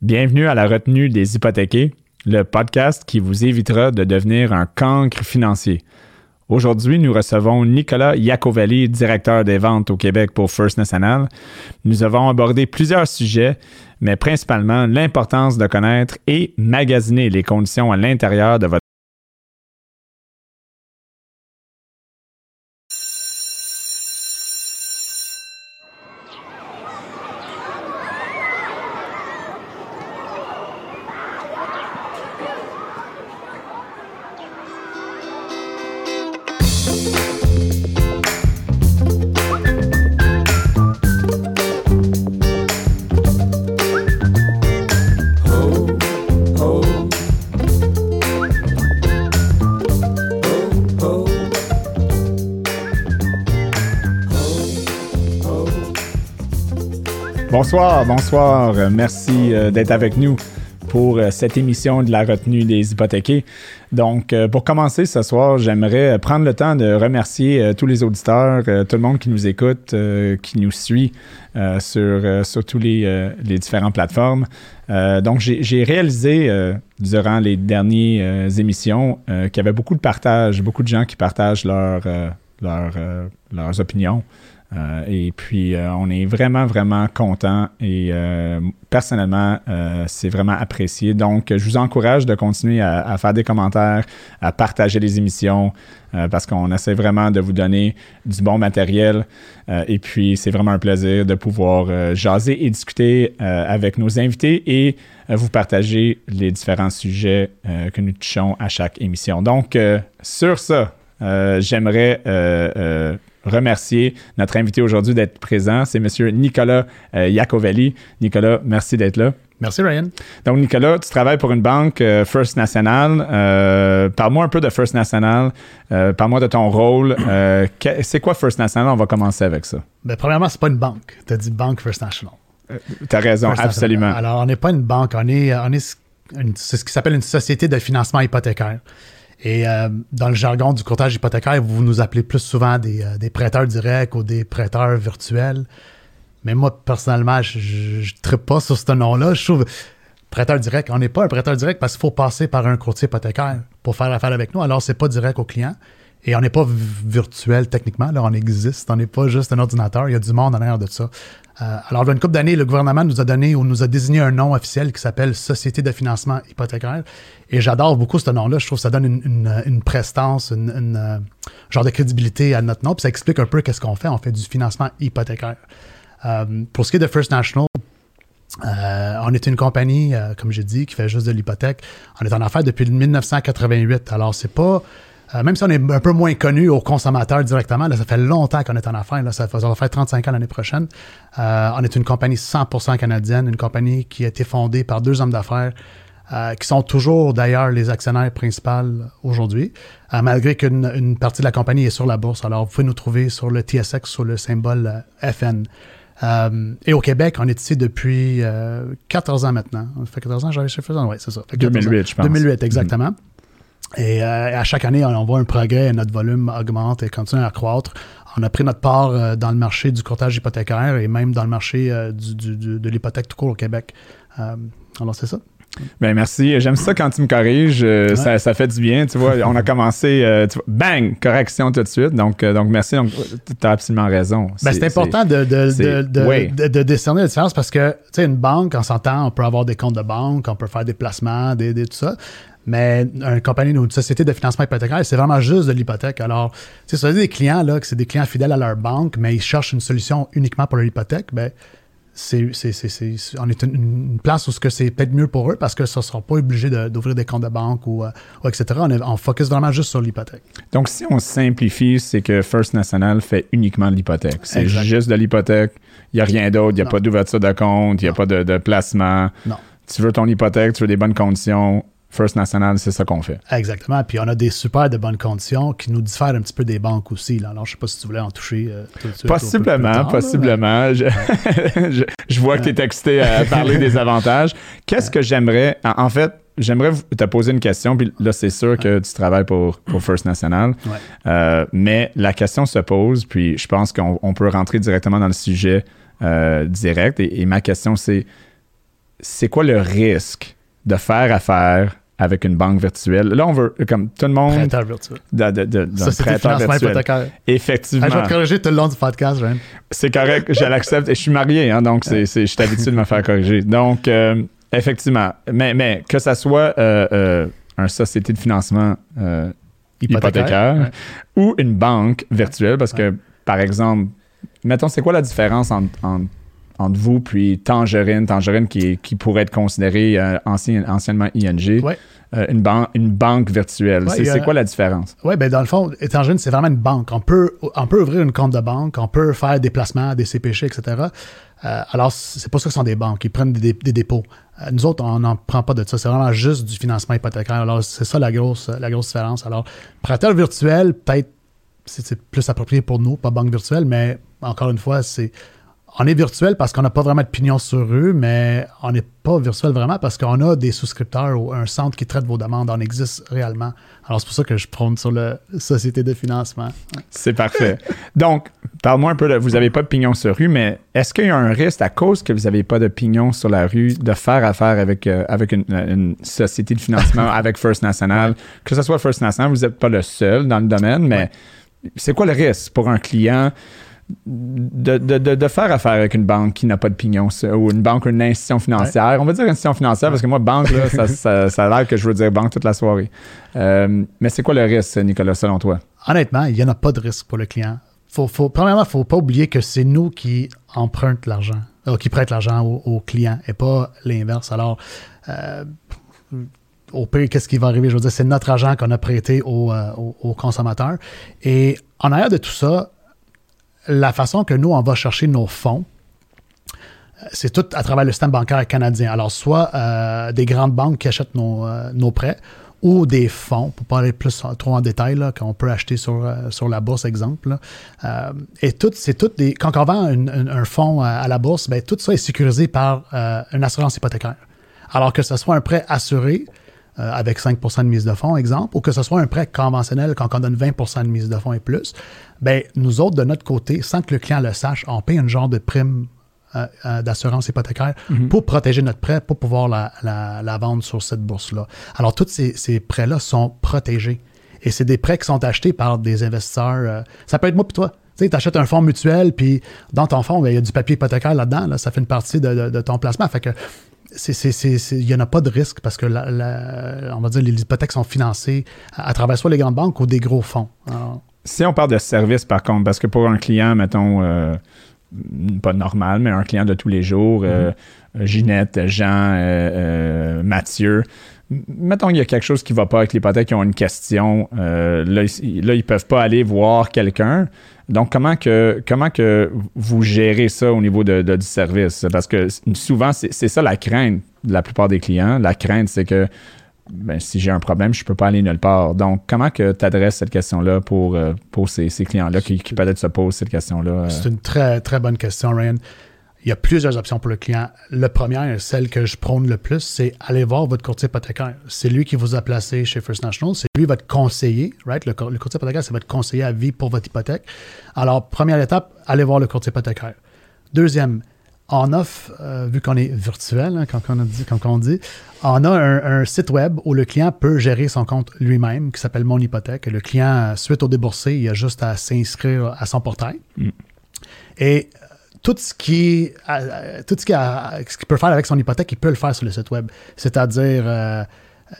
Bienvenue à la retenue des hypothéqués, le podcast qui vous évitera de devenir un cancre financier. Aujourd'hui, nous recevons Nicolas Iacovelli, directeur des ventes au Québec pour First National. Nous avons abordé plusieurs sujets, mais principalement l'importance de connaître et magasiner les conditions à l'intérieur de votre Bonsoir, bonsoir. Merci euh, d'être avec nous pour euh, cette émission de la retenue des hypothéqués. Donc, euh, pour commencer ce soir, j'aimerais prendre le temps de remercier tous les auditeurs, tout le monde qui nous écoute, qui nous suit sur, sur tous les, les différentes plateformes. donc, j'ai réalisé durant les dernières émissions qu'il y avait beaucoup de partages, beaucoup de gens qui partagent leur, leur, leurs opinions. Euh, et puis, euh, on est vraiment, vraiment content et euh, personnellement, c'est vraiment apprécié. Donc, je vous encourage de continuer à, faire des commentaires, à partager les émissions parce qu'on essaie vraiment de vous donner du bon matériel. et puis, c'est vraiment un plaisir de pouvoir jaser et discuter avec nos invités et vous partager les différents sujets que nous touchons à chaque émission. Donc, sur ça, j'aimerais remercier notre invité aujourd'hui d'être présent. C'est M. Nicolas euh, Iacovelli. Nicolas, merci d'être là. Merci, Ryan. Donc, Nicolas, tu travailles pour une banque euh, First National. Euh, parle-moi un peu de First National. Parle-moi de ton rôle. c'est quoi First National? On va commencer avec ça. Bien, premièrement, c'est pas une banque. Tu as dit Banque First National. tu as raison, absolument. Alors, on n'est pas une banque. On est, on est ce qui s'appelle une société de financement hypothécaire. Et euh, dans le jargon du courtage hypothécaire, vous nous appelez plus souvent des, euh, prêteurs directs ou des prêteurs virtuels. Mais moi, personnellement, je ne tripe pas sur ce nom-là. Je trouve prêteur direct, on n'est pas un prêteur direct parce qu'il faut passer par un courtier hypothécaire pour faire affaire avec nous. Alors, c'est pas direct au client. Et on n'est pas virtuel techniquement, là, on existe, on n'est pas juste un ordinateur, il y a du monde en arrière de ça. Euh, alors, il y a une couple d'années, le gouvernement nous a donné ou nous a désigné un nom officiel qui s'appelle Société de financement hypothécaire. Et j'adore beaucoup ce nom-là. Je trouve que ça donne une, prestance, une, euh, genre de crédibilité à notre nom. Puis ça explique un peu qu'est-ce qu'on fait. On fait du financement hypothécaire. Euh, pour ce qui est de First National, on est une compagnie, comme j'ai dit, qui fait juste de l'hypothèque. On est en affaires depuis 1988. Alors, c'est pas euh, même si on est un peu moins connu aux consommateurs directement, là, ça fait longtemps qu'on est en affaires. Là, ça, va faire 35 ans l'année prochaine. Euh, on est une compagnie 100% canadienne, une compagnie qui a été fondée par deux hommes d'affaires euh, qui sont toujours d'ailleurs les actionnaires principaux aujourd'hui, malgré qu'une partie de la compagnie est sur la bourse. Alors, vous pouvez nous trouver sur le TSX, sur le symbole FN. et au Québec, on est ici depuis 14 ans maintenant. Ça fait 14 ans, j'avais chez Oui, c'est ça. 2008, je pense. 2008, exactement. Et euh, à chaque année, on, voit un progrès, notre volume augmente et continue à croître. On a pris notre part euh, dans le marché du courtage hypothécaire et même dans le marché euh, de l'hypothèque tout court au Québec. alors, c'est ça. Ben merci. J'aime ça quand tu me corriges. ça, fait du bien. Tu vois, on a commencé, bang, correction tout de suite. Donc, donc merci. Tu as absolument raison. Ben, c'est important de, de, de, de, décerner la différence parce que, tu sais, une banque, on s'entend, on peut avoir des comptes de banque, on peut faire des placements, des, des tout ça. Mais une compagnie ou une société de financement hypothécaire, c'est vraiment juste de l'hypothèque. Alors, tu sais, des clients, là, que c'est des clients fidèles à leur banque, mais ils cherchent une solution uniquement pour leur hypothèque, ben, c'est, on est une, place où c'est peut-être mieux pour eux parce que ça ne sera pas obligé d'ouvrir des comptes de banque ou, euh, etc. On, est, focus vraiment juste sur l'hypothèque. Donc, si on simplifie, c'est que First National fait uniquement de l'hypothèque. C'est juste de l'hypothèque. Il n'y a rien d'autre. Il n'y a pas d'ouverture de compte. Il n'y a pas de, de placement. Non. Tu veux ton hypothèque, tu veux des bonnes conditions First National, c'est ça qu'on fait. Exactement. Puis on a des super de bonnes conditions qui nous diffèrent un petit peu des banques aussi. Là. Alors, je ne sais pas si tu voulais en toucher euh, tout de suite. Possiblement, possiblement. Je, vois que tu es excité à parler des avantages. Qu'est-ce que j'aimerais. En, fait, j'aimerais te poser une question. Puis là, c'est sûr que tu travailles pour, pour First National. Euh, mais la question se pose. Puis je pense qu'on peut rentrer directement dans le sujet euh, direct. et ma question, c'est c'est quoi le risque de faire affaire avec une banque virtuelle. Là, on veut, comme tout le monde. Prêteur virtuel. De, de, de, hypothécaire. Effectivement. Ah, je vais te corriger tout le long du podcast, Ryan. C'est correct, je l'accepte. Et je suis marié, hein, donc c'est, c'est, je suis habitué de me faire corriger. Donc, euh, effectivement. Mais, mais que ça soit euh, euh, une société de financement hypothécaire, Hypothécaire, ouais. ou une banque virtuelle, parce que, par exemple, mettons, c'est quoi la différence entre, entre, entre vous puis Tangerine, Tangerine qui, qui pourrait être considéré euh, ancien, anciennement ING, Ouais. euh, une, ban- une banque virtuelle. Ouais, c'est, quoi la différence? Oui, ben dans le fond, Étangène, c'est vraiment une banque. On peut, on peut ouvrir une compte de banque, on peut faire des placements, des CPC, etc. Euh, alors, c'est pas ça que ce sont des banques. Ils prennent des, des dépôts. Nous autres, on n'en prend pas de ça. C'est vraiment juste du financement hypothécaire. Alors, c'est ça la grosse, la grosse différence. Alors, prêteur virtuel, peut-être, c'est plus approprié pour nous, pas banque virtuelle, mais encore une fois, c'est. On est virtuel parce qu'on n'a pas vraiment de pignon sur rue, mais on n'est pas virtuel vraiment parce qu'on a des souscripteurs ou un centre qui traite vos demandes. On existe réellement. Alors, c'est pour ça que je prône sur la société de financement. C'est parfait. Donc, parle-moi un peu de. Vous n'avez pas de pignon sur rue, mais est-ce qu'il y a un risque à cause que vous n'avez pas de pignon sur la rue de faire affaire avec, euh, avec une, une société de financement, avec First National? Que ce soit First National, vous n'êtes pas le seul dans le domaine, mais c'est quoi le risque pour un client de, de, de, de faire affaire avec une banque qui n'a pas de pignon ou une banque ou une institution financière? On va dire institution financière parce que moi, banque, là, ça, ça, ça a l'air que je veux dire banque toute la soirée. Euh, mais c'est quoi le risque, Nicolas, selon toi? Honnêtement, il n'y en a pas de risque pour le client. Faut, faut, premièrement, il ne faut pas oublier que c'est nous qui empruntent l'argent, euh, qui prêtent l'argent au, au client et pas l'inverse. Alors, euh, au pire, qu'est-ce qui va arriver? Je veux dire, c'est notre argent qu'on a prêté au, euh, au- au consommateur. Et en arrière de tout ça, la façon que nous, on va chercher nos fonds, c'est tout à travers le système bancaire canadien. Alors, soit euh, des grandes banques qui achètent nos, euh, nos prêts ou des fonds, pour pas aller plus trop en détail, qu'on peut acheter sur, euh, la bourse, exemple. et tout, c'est tout des. Quand on vend un fonds à, la bourse, ben, tout ça est sécurisé par une assurance hypothécaire. Alors que ce soit un prêt assuré euh, avec 5% de mise de fonds, exemple, ou que ce soit un prêt conventionnel quand on donne 20% de mise de fonds et plus, ben, nous autres, de notre côté, sans que le client le sache, on paye un genre de prime euh, euh, d'assurance hypothécaire pour protéger notre prêt, pour pouvoir la, la- la vendre sur cette bourse-là. Alors, tous ces, ces prêts-là sont protégés. Et c'est des prêts qui sont achetés par des investisseurs. euh, ça peut être moi puis toi. Tu sais, achètes un fonds mutuel, puis dans ton fonds, ben, il y a du papier hypothécaire là-dedans. là. ça fait une partie de, de- de ton placement. Fait que c'est- c'est- c'est- c'est- il n'y en a pas de risque parce que la- la- on va dire les hypothèques sont financées à, à travers soit les grandes banques ou des gros fonds. Alors, Si on parle de service, par contre, parce que pour un client, mettons, euh, pas normal, mais un client de tous les jours, euh, Ginette, Jean, euh, euh, Mathieu, mettons qu'il y a quelque chose qui ne va pas avec l'hypothèque, ils ont une question, là, ils, là, ils peuvent pas aller voir quelqu'un. Donc, comment que, comment que vous gérez ça au niveau de, de- du service? Parce que souvent, c'est ça la crainte de la plupart des clients. La crainte, c'est que ben, si j'ai un problème, je peux pas aller nulle part. Donc, comment que tu adresses cette question-là pour, euh, pour ces, ces clients-là qui, qui peut-être se posent cette question-là? euh? C'est une très, très bonne question, Ryan. Il y a plusieurs options pour le client. Le premier, celle que je prône le plus, c'est aller voir votre courtier hypothécaire. C'est lui qui vous a placé chez First National. C'est lui votre conseiller, right? Le, co- le courtier hypothécaire, c'est votre conseiller à vie pour votre hypothèque. Alors, première étape, allez voir le courtier hypothécaire. Deuxième, on offre, euh, vu qu'on est virtuel, hein, quand, on dit, quand on dit, on a un, un site web où le client peut gérer son compte lui-même, qui s'appelle Mon Hypothèque. Le client, suite au déboursé, il a juste à s'inscrire à son portail. Et euh, tout ce qui, euh, tout ce qu'il peut faire avec son hypothèque, il peut le faire sur le site web. C'est-à-dire, euh,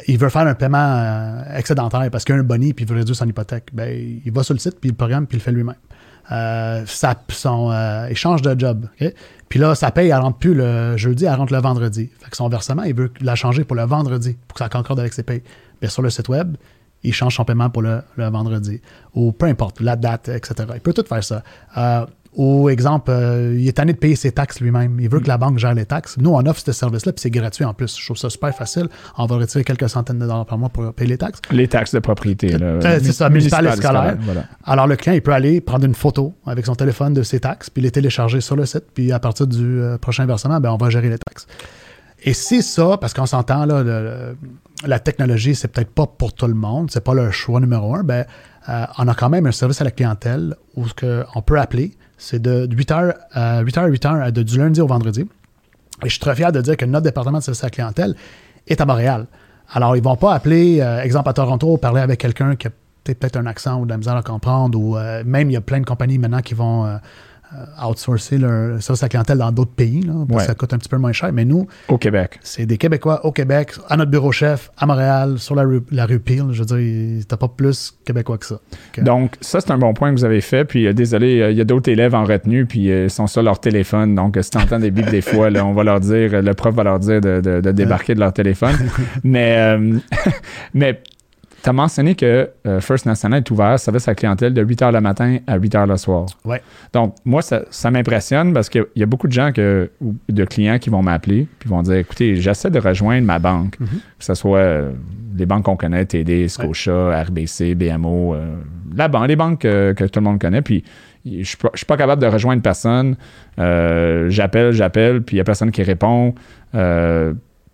il veut faire un paiement euh, excédentaire parce qu'il a un boni puis il veut réduire son hypothèque. Ben, il va sur le site puis il programme puis il le fait lui-même. Euh, ça, euh, de job. ok? Puis là, sa paye, elle rentre plus le jeudi, elle rentre le vendredi. Fait que son versement, il veut la changer pour le vendredi pour que ça concorde avec ses payes. Bien, sur le site web, il change son paiement pour le, vendredi. Ou peu importe, la date, etc. Il peut tout faire ça. Ou exemple, euh, il est tanné de payer ses taxes lui-même. Il veut que la banque gère les taxes. Nous, on offre ce service-là, puis c'est gratuit en plus. Je trouve ça super facile. On va retirer quelques centaines de dollars par mois pour payer les taxes. Les taxes de propriété. là. Euh, c'est ça, municipal et scolaire. Voilà. Alors, le client, il peut aller prendre une photo avec son téléphone de ses taxes, puis les télécharger sur le site, puis à partir du euh, prochain versement, ben, on va gérer les taxes. Et c'est ça, parce qu'on s'entend, là, le- la technologie, c'est peut-être pas pour tout le monde, c'est pas le choix numéro un, ben, euh, on a quand même un service à la clientèle où on peut appeler, c'est de 8h à 8h à 8h, de, du lundi au vendredi. Et je suis très fier de dire que notre département de service à la clientèle est à Montréal. Alors, ils vont pas appeler, euh, exemple à Toronto, parler avec quelqu'un qui a peut-être un accent ou de la misère à comprendre, ou euh, même il y a plein de compagnies maintenant qui vont euh, outsourcer leur à la clientèle dans d'autres pays, là, parce Ouais. que ça coûte un petit peu moins cher. Mais nous, Au Québec. c'est des Québécois au Québec, à notre bureau chef, à Montréal, sur la rue, la rue Peel. Je veux dire, t'as pas plus Québécois que ça. Donc, ça, c'est un bon point que vous avez fait. Puis, euh, désolé, euh, il y a d'autres élèves en retenue, puis euh, ils sont sur leur téléphone. Donc, euh, si tu entends des bips des fois, là, on va leur dire, euh, le prof va leur dire de, de- de débarquer de leur téléphone. mais, euh, mais tu as mentionné que euh, First National est ouvert, service à la clientèle, de 8 h le matin à 8 h le soir. Ouais. Donc, moi, ça, ça m'impressionne parce qu'il y a beaucoup de gens que, ou de clients qui vont m'appeler puis vont dire écoutez, j'essaie de rejoindre ma banque, Mhm. que ce soit euh, les banques qu'on connaît, TD, Scotia, RBC, BMO, euh, la banque, les banques que tout le monde connaît. Puis, je suis pas, je suis pas capable de rejoindre personne. J'appelle, j'appelle, puis il n'y a personne qui répond.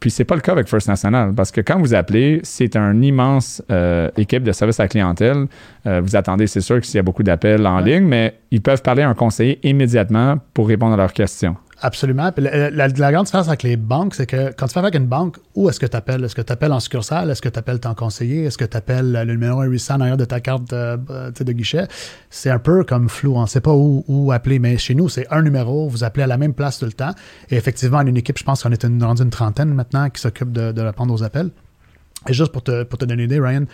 Puis c'est pas le cas avec First National parce que quand vous appelez, c'est un immense euh, équipe de service à la clientèle. Euh, vous attendez, c'est sûr que s'il y a beaucoup d'appels en Ouais. ligne, mais ils peuvent parler à un conseiller immédiatement pour répondre à leurs questions. Absolument. La, grande différence avec les banques, c'est que quand tu fais avec une banque, où est-ce que tu appelles? Est-ce que tu appelles en succursale? Est-ce que tu appelles ton conseiller? Est-ce que tu appelles le numéro 800 en arrière de ta carte euh, euh, de guichet? C'est un peu comme flou. On ne sait pas où, appeler. Mais chez nous, c'est un numéro. Vous appelez à la même place tout le temps. Et effectivement, a une équipe, je pense qu'on est une, rendu une trentaine maintenant qui s'occupe de, de répondre aux appels. Et juste pour te, pour te donner une idée, Ryan,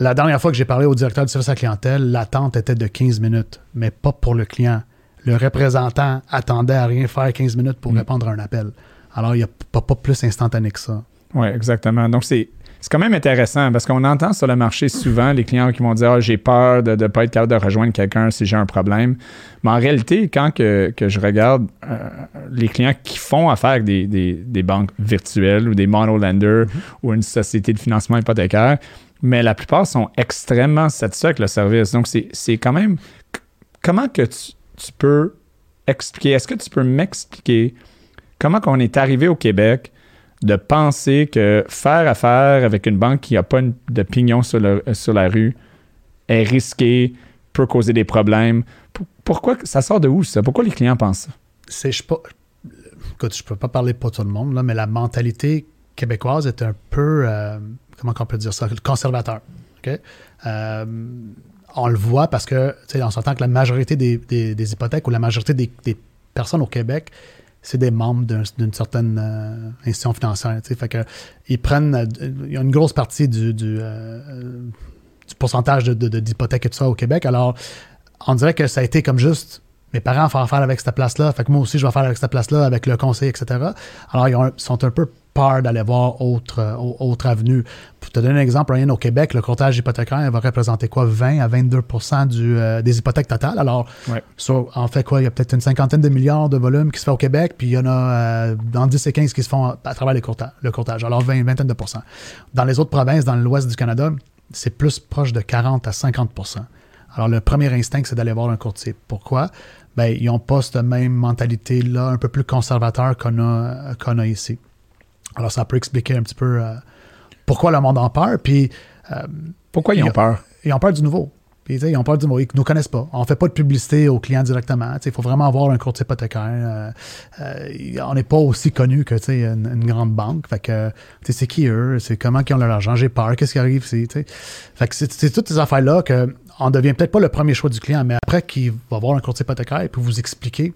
la dernière fois que j'ai parlé au directeur du service à la clientèle, l'attente était de 15 minutes, mais pas pour le client. Le représentant attendait à rien faire 15 minutes pour Mm. répondre à un appel. Alors, il n'y a pas, pas plus instantané que ça. Oui, exactement. Donc, c'est. Quand même intéressant parce qu'on entend sur le marché souvent les clients qui vont dire Ah, j'ai peur de ne pas être capable de rejoindre quelqu'un si j'ai un problème. Mais en réalité, quand que, que je regarde euh, les clients qui font affaire avec des, des- des banques virtuelles ou des monolenders ou une société de financement hypothécaire, mais la plupart sont extrêmement satisfaits avec le service. Donc, c'est c'est quand même. Comment que tu, tu peux expliquer Est-ce que tu peux m'expliquer comment qu'on est arrivé au Québec de penser que faire affaire avec une banque qui n'a pas de pignon sur, le- sur la rue est risqué, peut causer des problèmes? Pourquoi ça sort de où ça? Pourquoi les clients pensent ça? Je pas, je peux pas parler pour tout le monde, là, mais la mentalité québécoise est un peu, euh, comment on peut dire ça, conservateur. Euh, on le voit parce que, tu sais, on s'entend que la majorité des, hypothèques ou la majorité des, personnes au Québec, c'est des membres d'un- d'une certaine euh, institution financière. Fait que ils prennent, euh, une grosse partie du, euh, pourcentage de- de- d'hypothèques et tout ça au Québec. Alors, on dirait que ça a été comme juste mes parents font affaire avec cette place-là, fait que moi aussi je vais faire avec cette place-là, avec le conseil, etc. Alors, ils ont sont un peu peur d'aller voir autre, euh, au- autre avenue. Pour te donner un exemple, Ryan, au Québec, le courtage hypothécaire va représenter quoi? 20 à 22 du, euh, des hypothèques totales. Alors, Ouais. sur- en fait, quoi, il y a peut-être une cinquantaine de milliards de volumes qui se fait au Québec, puis il y en a euh, dans 10 et 15 qui se font à, travers les le courtage. Alors, 20, vingtaine de pourcents. Dans les autres provinces, dans l'ouest du Canada, c'est plus proche de 40 à 50% Alors, le premier instinct, c'est d'aller voir un courtier. Pourquoi? Ben, ils n'ont pas cette même mentalité-là, un peu plus conservateur qu'on a, qu'on a ici. Alors, ça peut expliquer un petit peu euh, pourquoi le monde en peur. Puis, euh, Pourquoi ils ont peur? ils ont peur du nouveau. Puis, ils ont peur du nouveau. Ils ne nous connaissent pas. On ne fait pas de publicité aux clients directement. Il faut vraiment avoir un courtier hypothécaire. Euh, on n'est pas aussi connu que une, une grande banque. Fait que, c'est qui eux? C'est comment ils ont leur argent? J'ai peur. Qu'est-ce qui arrive? Sais? fait que c'est, toutes ces affaires-là qu'on devient peut-être pas le premier choix du client, mais après qu'il va voir un courtier hypothécaire et puis vous expliquer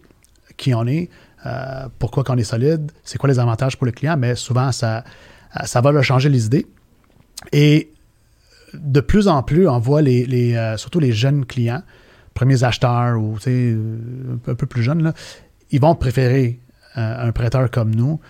qui on est, euh, pourquoi qu'on est solide, c'est quoi les avantages pour le client, mais souvent, ça, ça va leur changer les idées. Et de plus en plus, on voit les, euh, surtout les jeunes clients, premiers acheteurs ou un peu plus jeunes, ils vont préférer euh, un prêteur comme nous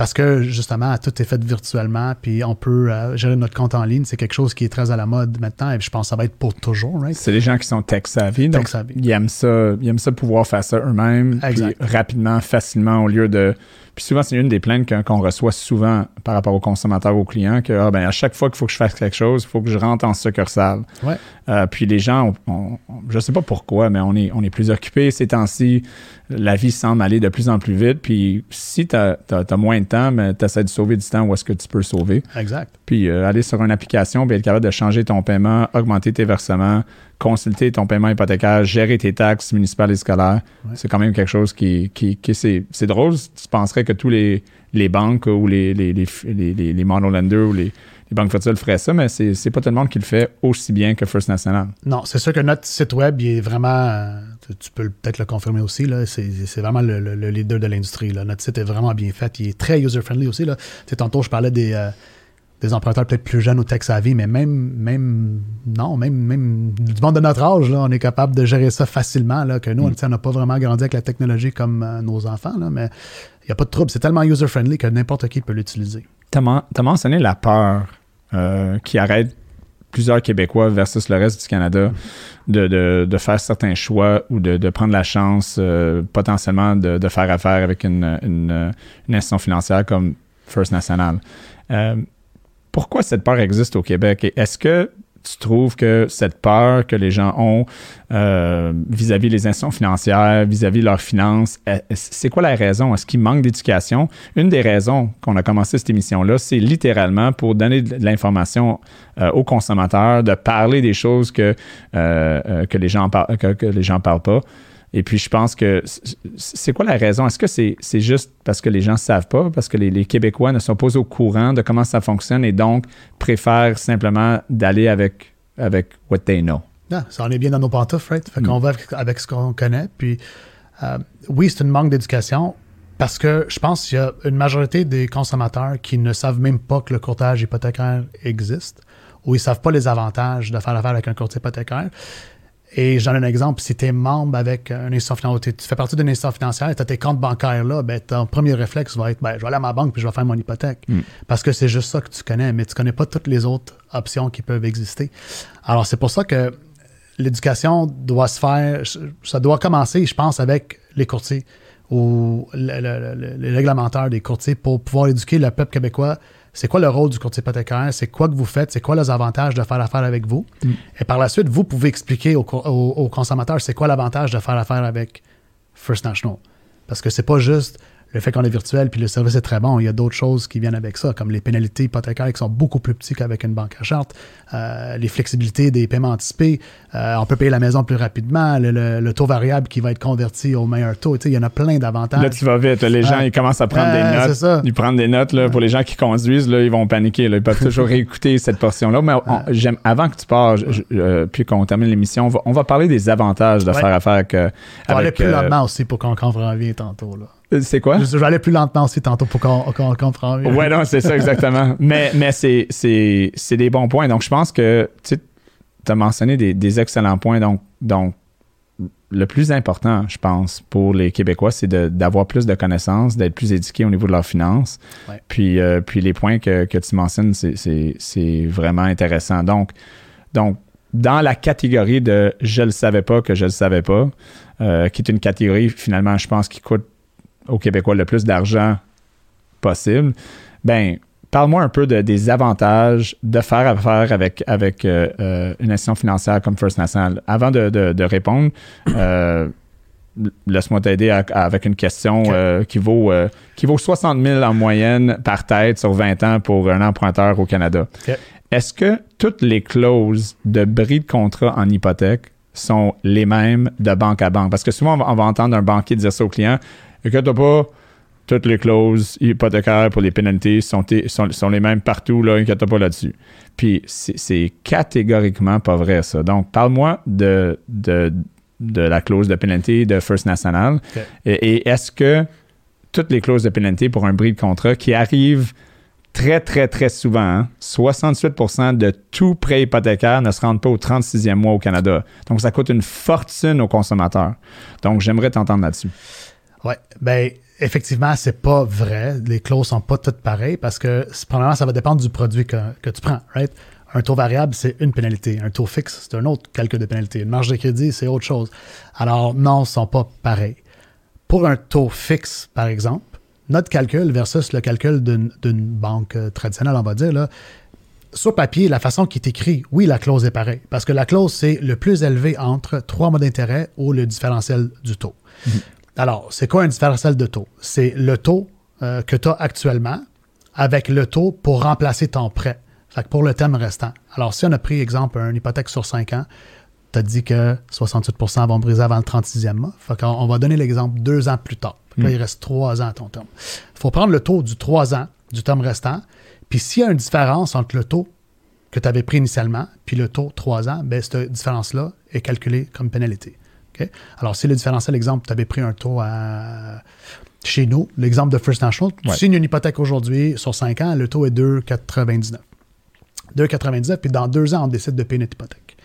parce que justement, tout est fait virtuellement, puis on peut euh, gérer notre compte en ligne. C'est quelque chose qui est très à la mode maintenant, et je pense que ça va être pour toujours, right? C'est des gens qui sont tech savvy, donc savvy. ils aiment ça, ils aiment ça pouvoir faire ça eux-mêmes, rapidement, facilement, au lieu de. Puis souvent, c'est une des plaintes qu'on reçoit souvent par rapport aux consommateurs, aux clients, que ah, ben, à chaque fois qu'il faut que je fasse quelque chose, il faut que je rentre en succursale. Ouais. Euh, puis les gens, on, on- je sais pas pourquoi, mais on est, on est plus occupés ces temps-ci. La vie semble aller de plus en plus vite. Puis si tu as, moins de temps, mais tu essaies de sauver du temps où est-ce que tu peux sauver. Exact. Puis euh, aller sur une application, puis être capable de changer ton paiement, augmenter tes versements, consulter ton paiement hypothécaire, gérer tes taxes municipales et scolaires. C'est quand même quelque chose qui, qui, qui c'est, c'est drôle. Tu penserais que tous les, les banques ou les, les, les, les, les, les monolenders ou les, les banques virtuelles feraient ça, mais c'est, c'est pas tout le monde qui le fait aussi bien que First National. Non, c'est sûr que notre site web, il est vraiment, euh, tu, peux peut-être le confirmer aussi, là, c'est, c'est vraiment le, le- le leader de l'industrie. là. Notre site est vraiment bien fait, il est très user-friendly aussi. Là. Tu sais, tantôt, je parlais des, euh, des emprunteurs peut-être plus jeunes ou tech-savvy, mais même, même, non, même, même du monde de notre âge, là, on est capable de gérer ça facilement, là, que nous, sais, on n'a pas vraiment grandi avec la technologie comme euh, nos enfants, là, mais il n'y a pas de trouble. C'est tellement user-friendly que n'importe qui peut l'utiliser. Tu as mentionné la peur euh, qui arrête plusieurs Québécois versus le reste du Canada de, faire certains choix ou de, prendre la chance euh, potentiellement de, faire affaire avec une institution financière comme First National. Euh, pourquoi cette peur existe au Québec? Et est-ce que tu trouves que cette peur que les gens ont euh, vis-à-vis des institutions financières, vis-à-vis leurs finances, est- c'est quoi la raison? Est-ce qu'il manque d'éducation? Une des raisons qu'on a commencé cette émission-là, c'est littéralement pour donner de l'information euh, aux consommateurs, de parler des choses que, euh, euh, que les gens par- que, les parlent pas. Et puis, je pense que c'est quoi la raison? Est-ce que c'est juste parce que les gens ne savent pas, parce que les, les Québécois ne sont pas au courant de comment ça fonctionne et donc préfèrent simplement d'aller avec, avec what they know? Ah, ça en est bien dans nos pantoufles, right? Fait qu'on va avec, avec ce qu'on connaît. Puis, euh, oui, c'est une manque d'éducation parce que je pense qu'il y a une majorité des consommateurs qui ne savent même pas que le courtage hypothécaire existe ou ils ne savent pas les avantages de faire affaire avec un courtier hypothécaire. Et j'en ai un exemple, si tu es membre avec une institution financière, tu fais partie d'une institution financière, tu as tes comptes bancaires là, ben, ton premier réflexe va être ben, je vais aller à ma banque puis je vais faire mon hypothèque. Parce que c'est juste ça que tu connais, mais tu connais pas toutes les autres options qui peuvent exister. Alors, c'est pour ça que l'éducation doit se faire, ça doit commencer, je pense, avec les courtiers ou le- le- le- les réglementeurs des courtiers pour pouvoir éduquer le peuple québécois. C'est quoi le rôle du courtier hypothécaire? C'est quoi que vous faites? C'est quoi les avantages de faire affaire avec vous? Et par la suite, vous pouvez expliquer aux consommateurs c'est quoi l'avantage de faire affaire avec First National? Parce que c'est pas juste le fait qu'on est virtuel puis le service est très bon. Il y a d'autres choses qui viennent avec ça, comme les pénalités hypothécaires qui sont beaucoup plus petites qu'avec une banque à charte, euh, les flexibilités des paiements anticipés. Euh, on peut payer la maison plus rapidement, le, le- le taux variable qui va être converti au meilleur taux. Tu sais, il y en a plein d'avantages. Là, tu vas vite. Les gens, Ouais. ils commencent à prendre des notes. ça. Ils prennent des notes. Là, pour les gens qui conduisent, là, ils vont paniquer. là. Ils peuvent toujours réécouter cette portion-là. Mais on- j'aime, avant que tu pars, je- euh, puis qu'on termine l'émission, on va, on va parler des avantages de Ouais. faire affaire avec. euh, On va aller avec, plus euh, lentement aussi pour qu'on comprenne bien tantôt. Là. C'est quoi? Je, je vais aller plus lentement aussi tantôt pour qu'on qu'on comprenne bien. Ouais, non, c'est ça, exactement. mais mais c'est, des bons points. Donc, je pense que tu as mentionné des, des excellents points. Donc, donc, le plus important, je pense, pour les Québécois, c'est d'avoir plus de connaissances, d'être plus éduqués au niveau de leurs finances. Ouais. Puis, euh, puis les points que, que tu mentionnes, c'est vraiment intéressant. Donc, donc, dans la catégorie de je le savais pas que je le savais pas, euh, qui est une catégorie, finalement, je pense, qui coûte aux Québécois le plus d'argent possible, ben, parle-moi un peu de- des avantages de faire affaire avec, avec euh, euh, une institution financière comme First National. Avant de, de- de répondre, euh, laisse-moi t'aider avec une question qui, vaut, qui vaut 60 000 en moyenne par tête sur 20 ans pour un emprunteur au Canada. Est-ce que toutes les clauses de bris de contrat en hypothèque sont les mêmes de banque à banque? Parce que souvent, on va, on va entendre un banquier dire ça au client Écoute pas, toutes les clauses hypothécaires pour les pénalités sont, sont, sont les mêmes partout, là, inquiète pas là-dessus. Puis c'est catégoriquement pas vrai, ça. Donc, parle-moi de, de, de la clause de pénalité de First National. Et, et est-ce que toutes les clauses de pénalité pour un bris de contrat qui arrivent très, très, très souvent, hein, 68 de tout prêt hypothécaire ne se rendent pas au 36e mois au Canada. Donc, ça coûte une fortune aux consommateurs. Donc, j'aimerais t'entendre là-dessus. Oui, ben effectivement, c'est pas vrai. Les clauses sont pas toutes pareilles parce que, premièrement, ça va dépendre du produit que, que tu prends, right? Un taux variable, c'est une pénalité. Un taux fixe, c'est un autre calcul de pénalité. Une marge de crédit, c'est autre chose. Alors, non, ils sont pas pareils. Pour un taux fixe, par exemple, notre calcul versus le calcul d'une banque euh, traditionnelle, on va dire, là, sur papier, la façon qui est écrit, oui, la clause est pareille. Parce que la clause, c'est le plus élevé entre trois mois d'intérêt ou le différentiel du taux. Alors, c'est quoi un différentiel de taux? C'est le taux euh, que tu as actuellement avec le taux pour remplacer ton prêt. Fait que pour le thème restant. Alors, si on a pris, exemple, une hypothèque sur 5 ans, tu as dit que 68% vont briser avant le 36e mois. Fait qu'on on va donner l'exemple deux ans plus tard. Là, Mm. il reste trois ans à ton terme. Il faut prendre le taux du 3 ans du terme restant. Puis s'il y a une différence entre le taux que tu avais pris initialement puis le taux 3 ans, ben, cette différence-là est calculée comme pénalité. Alors, si le différentiel, exemple, tu avais pris un taux à. Chez nous, l'exemple de First National, tu Ouais. signes une hypothèque aujourd'hui sur 5 ans, le taux est 2,99. 2,99, puis dans deux ans, on décide de payer notre hypothèque.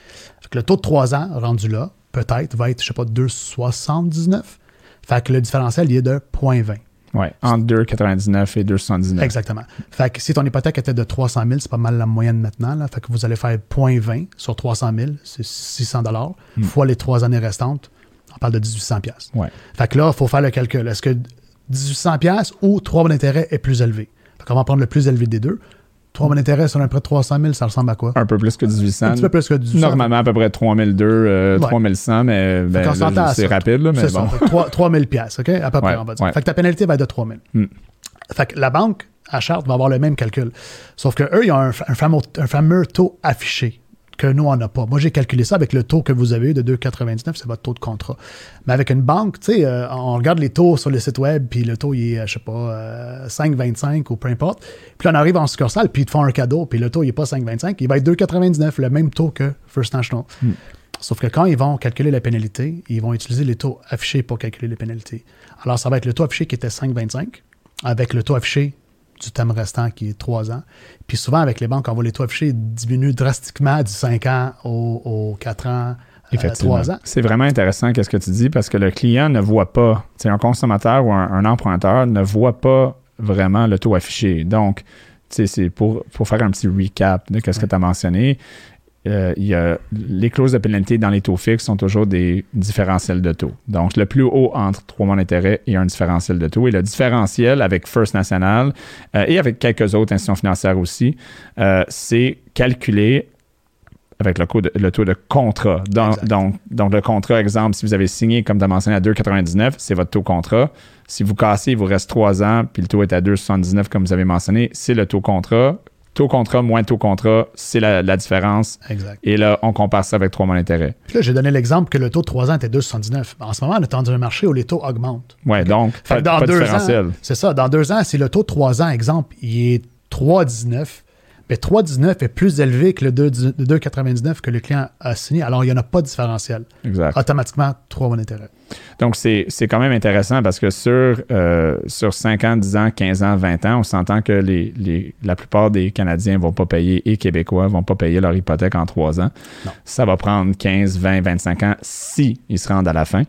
Fait que le taux de 3 ans rendu là, peut-être, va être, je sais pas, 2,79. Fait que le différentiel, il est de 0,20. Ouais, entre 2,99 et 2,79. Exactement. Fait que si ton hypothèque était de 300 000, c'est pas mal la moyenne maintenant. Là. Fait que vous allez faire 0,20 sur 300 000, c'est 600 dollars, fois les trois années restantes, on parle de 1800 pièces. Ouais. Fait que là, il faut faire le calcul. Est-ce que 1800 pièces ou 3 mois d'intérêt est plus élevé? Fait qu'on va prendre le plus élevé des deux. 3 mois d'intérêt sur un prêt de 300 000, ça ressemble à quoi? Un peu plus que 1800. Un petit peu plus que 1800. Normalement, à peu près 3002, euh, Ouais. 3100, mais ben, à c'est rapide, là, mais C'est bon. ça. Fait que 3 3000 pièces, OK? À peu près, Ouais, on va dire. ouais. Fait que ta pénalité va être de 3000. Hmm. Fait que la banque, à charte, va avoir le même calcul. Sauf que eux, ils ont un, un fameux, un fameux taux affiché que nous, on n'a pas. Moi, j'ai calculé ça avec le taux que vous avez eu de 2,99, c'est votre taux de contrat. Mais avec une banque, tu sais, euh, on regarde les taux sur le site web, puis le taux, il est, euh, je sais pas, euh, 5,25 ou peu importe. Puis on arrive en succursale, puis ils te font un cadeau, puis le taux, il n'est pas 5,25, il va être 2,99, le même taux que First National. Sauf que quand ils vont calculer la pénalité, ils vont utiliser les taux affichés pour calculer les pénalités. Alors, ça va être le taux affiché qui était 5,25 avec le taux affiché du thème restant qui est 3 ans. Puis souvent, avec les banques, on voit les taux affichés diminuer drastiquement du 5 ans au, au 4 ans, euh, Effectivement. 3 ans. C'est vraiment intéressant qu'est-ce que tu dis parce que le client ne voit pas, c'est un consommateur ou un, un emprunteur ne voit pas vraiment le taux affiché. Donc, c'est pour, pour faire un petit recap de ce que tu as mentionné. Euh, il y a, les clauses de pénalité dans les taux fixes sont toujours des différentiels de taux. Donc, le plus haut entre trois mois d'intérêt et un différentiel de taux. Et le différentiel avec First National euh, et avec quelques autres institutions financières aussi, euh, c'est calculé avec le, le taux de contrat. Donc, donc, donc, le contrat, exemple, si vous avez signé, comme tu as mentionné, à 2,99, c'est votre taux contrat. Si vous cassez, il vous reste 3 ans, puis le taux est à 2,79, comme vous avez mentionné, c'est le taux contrat. Taux contrat moins taux contrat, c'est la, la différence. Exact. Et là, on compare ça avec 3 mois d'intérêt. Puis là, j'ai donné l'exemple que le taux de 3 ans était 2,79. En ce moment, on est dans un marché où les taux augmentent. Ouais, donc, Fait dans pas de deux différentiel. ans, c'est ça, dans deux ans, si le taux de 3 ans, exemple, il est 3,19, mais 3,19 est plus élevé que le 2 le 2,99 que le client a signé, alors il n'y en a pas de différentiel. Exact. Automatiquement, 3 mois d'intérêt. Donc, c'est c'est quand même intéressant parce que sur, euh, sur 5 ans, 10 ans, 15 ans, 20 ans, on s'entend que les, les- la plupart des Canadiens ne vont pas payer et Québécois ne vont pas payer leur hypothèque en 3 ans. Non. Ça va prendre 15, 20, 25 ans si ils se rendent à la fin.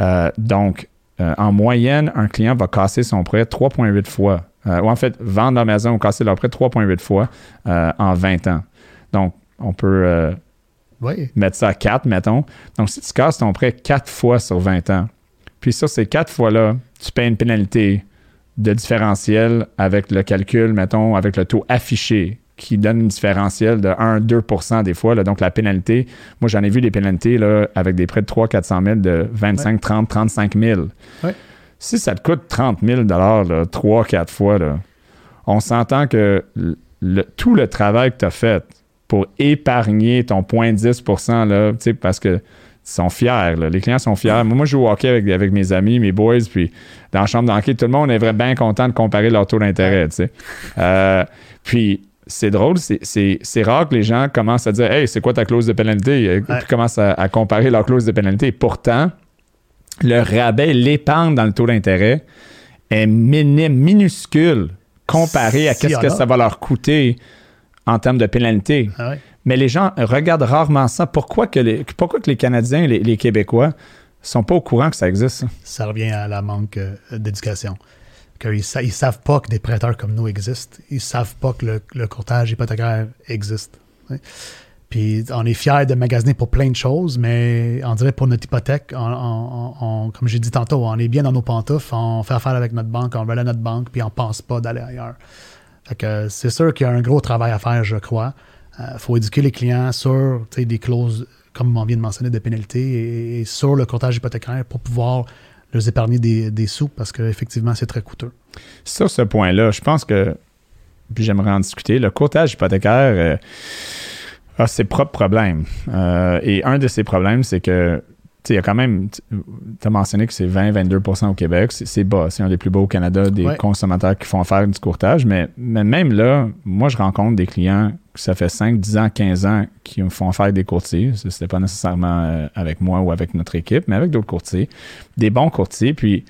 Euh, donc, euh, en moyenne, un client va casser son prêt 3,8 fois. Euh, ou en fait, vendre leur maison ou casser leur prêt 3,8 fois euh, en 20 ans. Donc, on peut euh, Oui, mettre ça à 4, mettons. Donc, si tu casses ton prêt 4 fois sur 20 ans, puis sur ces 4 fois-là, tu payes une pénalité de différentiel avec le calcul, mettons, avec le taux affiché qui donne une différentiel de 1-2 des fois. là. donc, la pénalité, moi, j'en ai vu des pénalités là, avec des prêts de 300-400 000 de 25, 30, 35 000. Ouais. Si ça te coûte 30 000 là, 3-4 fois, là, on s'entend que le- tout le travail que tu as fait pour épargner ton point 10 là, parce que ils sont fiers. là. Les clients sont fiers. Moi, moi, je joue au hockey avec, avec mes amis, mes boys, puis dans la chambre d'hockey, tout le monde est vraiment bien content de comparer leur taux d'intérêt. Euh, puis, c'est drôle, c'est- rare que les gens commencent à dire Hey, c'est quoi ta clause de pénalité? Et puis commencent à, à comparer leur clause de pénalité. Pourtant, le rabais, l'épargne dans le taux d'intérêt est minime, minuscule comparé à en que ça va leur coûter en termes de pénalité. ah. Mais les gens regardent rarement ça. Pourquoi que les, pourquoi que les Canadiens, les, les Québécois, sont pas au courant que ça existe? ça? revient à la manque euh, d'éducation. Sa- ils savent pas que des prêteurs comme nous existent. Ils savent pas que le, le courtage hypothécaire existe. Puis on est fiers de magasiner pour plein de choses, mais on dirait pour notre hypothèque, comme j'ai dit tantôt, on est bien dans nos pantoufles, on fait affaire avec notre banque, on va à notre banque, puis on pense pas d'aller ailleurs. Fait que euh, c'est sûr qu'il y a un gros travail à faire, je crois. Il faut éduquer les clients sur des clauses, comme on vient de mentionner, de pénalité et, sur le courtage hypothécaire pour pouvoir leur épargner des, sous parce qu'effectivement, c'est très coûteux. Sur ce point-là, je pense que, puis j'aimerais en discuter, le courtage hypothécaire euh, a ses propres problèmes. Euh, et un de ces problèmes, c'est que il y a quand même, tu as mentionné que c'est 20-22% au Québec, c'est bas, c'est un des plus beaux au Canada des Ouais. consommateurs qui font affaire du courtage, mais, mais même là, moi je rencontre des clients que ça fait 5, 10 ans, 15 ans qui me font avec des courtiers, Ce c'était pas nécessairement euh, avec moi ou avec notre équipe, mais avec d'autres courtiers, des bons courtiers, puis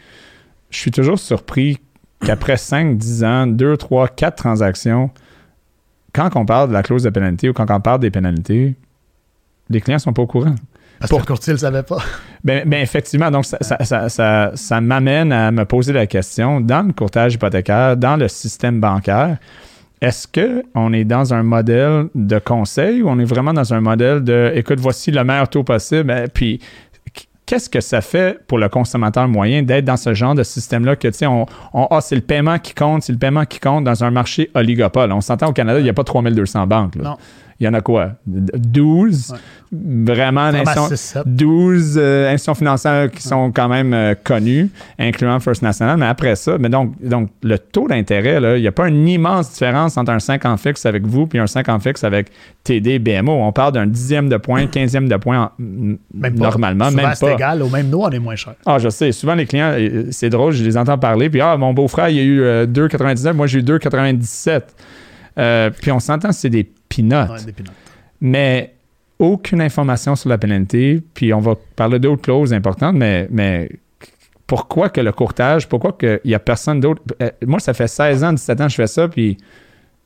je suis toujours surpris qu'après 5, 10 ans, 2, 3, 4 transactions, quand on parle de la clause de pénalité ou quand on parle des pénalités, les clients sont pas au courant. Parce Pour- que le courtier ne le savait pas. Ben, ben, effectivement, donc ça, ça, ça, ça- ça m'amène à me poser la question, dans le courtage hypothécaire, dans le système bancaire, est-ce qu'on est dans un modèle de conseil ou on est vraiment dans un modèle de, écoute, voici le meilleur taux possible, eh, puis qu'est-ce que ça fait pour le consommateur moyen d'être dans ce genre de système-là que, tu sais, on, ah, c'est le paiement qui compte, c'est le paiement qui compte dans un marché oligopole. On s'entend au Canada, il n'y a pas 3200 banques. là. Non. Il y en a quoi? 12? Ouais. Vraiment, Vraiment d'instant- 6-7. 12 euh, institutions financières qui sont quand même euh, connues, incluant First National. Mais après ça, mais donc, donc le taux d'intérêt, il n'y a pas une immense différence entre un 5 ans fixe avec vous puis un 5 ans fixe avec TD, BMO. On parle d'un dixième de point, quinzième de point en- Même pas. normalement, Souvent, même c'est égal. Au même nous, on est moins cher. Ah, je sais. Souvent, les clients, euh, c'est drôle, je les entends parler. Puis, ah, mon beau-frère, il a eu euh, 2,99. Moi, j'ai eu 2,97. Euh, puis, on s'entend, c'est des peanuts. Ouais, des peanuts. mais aucune information sur la pénalité. Puis on va parler d'autres clauses importantes, mais, mais pourquoi que le courtage, pourquoi qu'il n'y a personne d'autre? Euh, moi, ça fait 16 ans, 17 ans que je fais ça, puis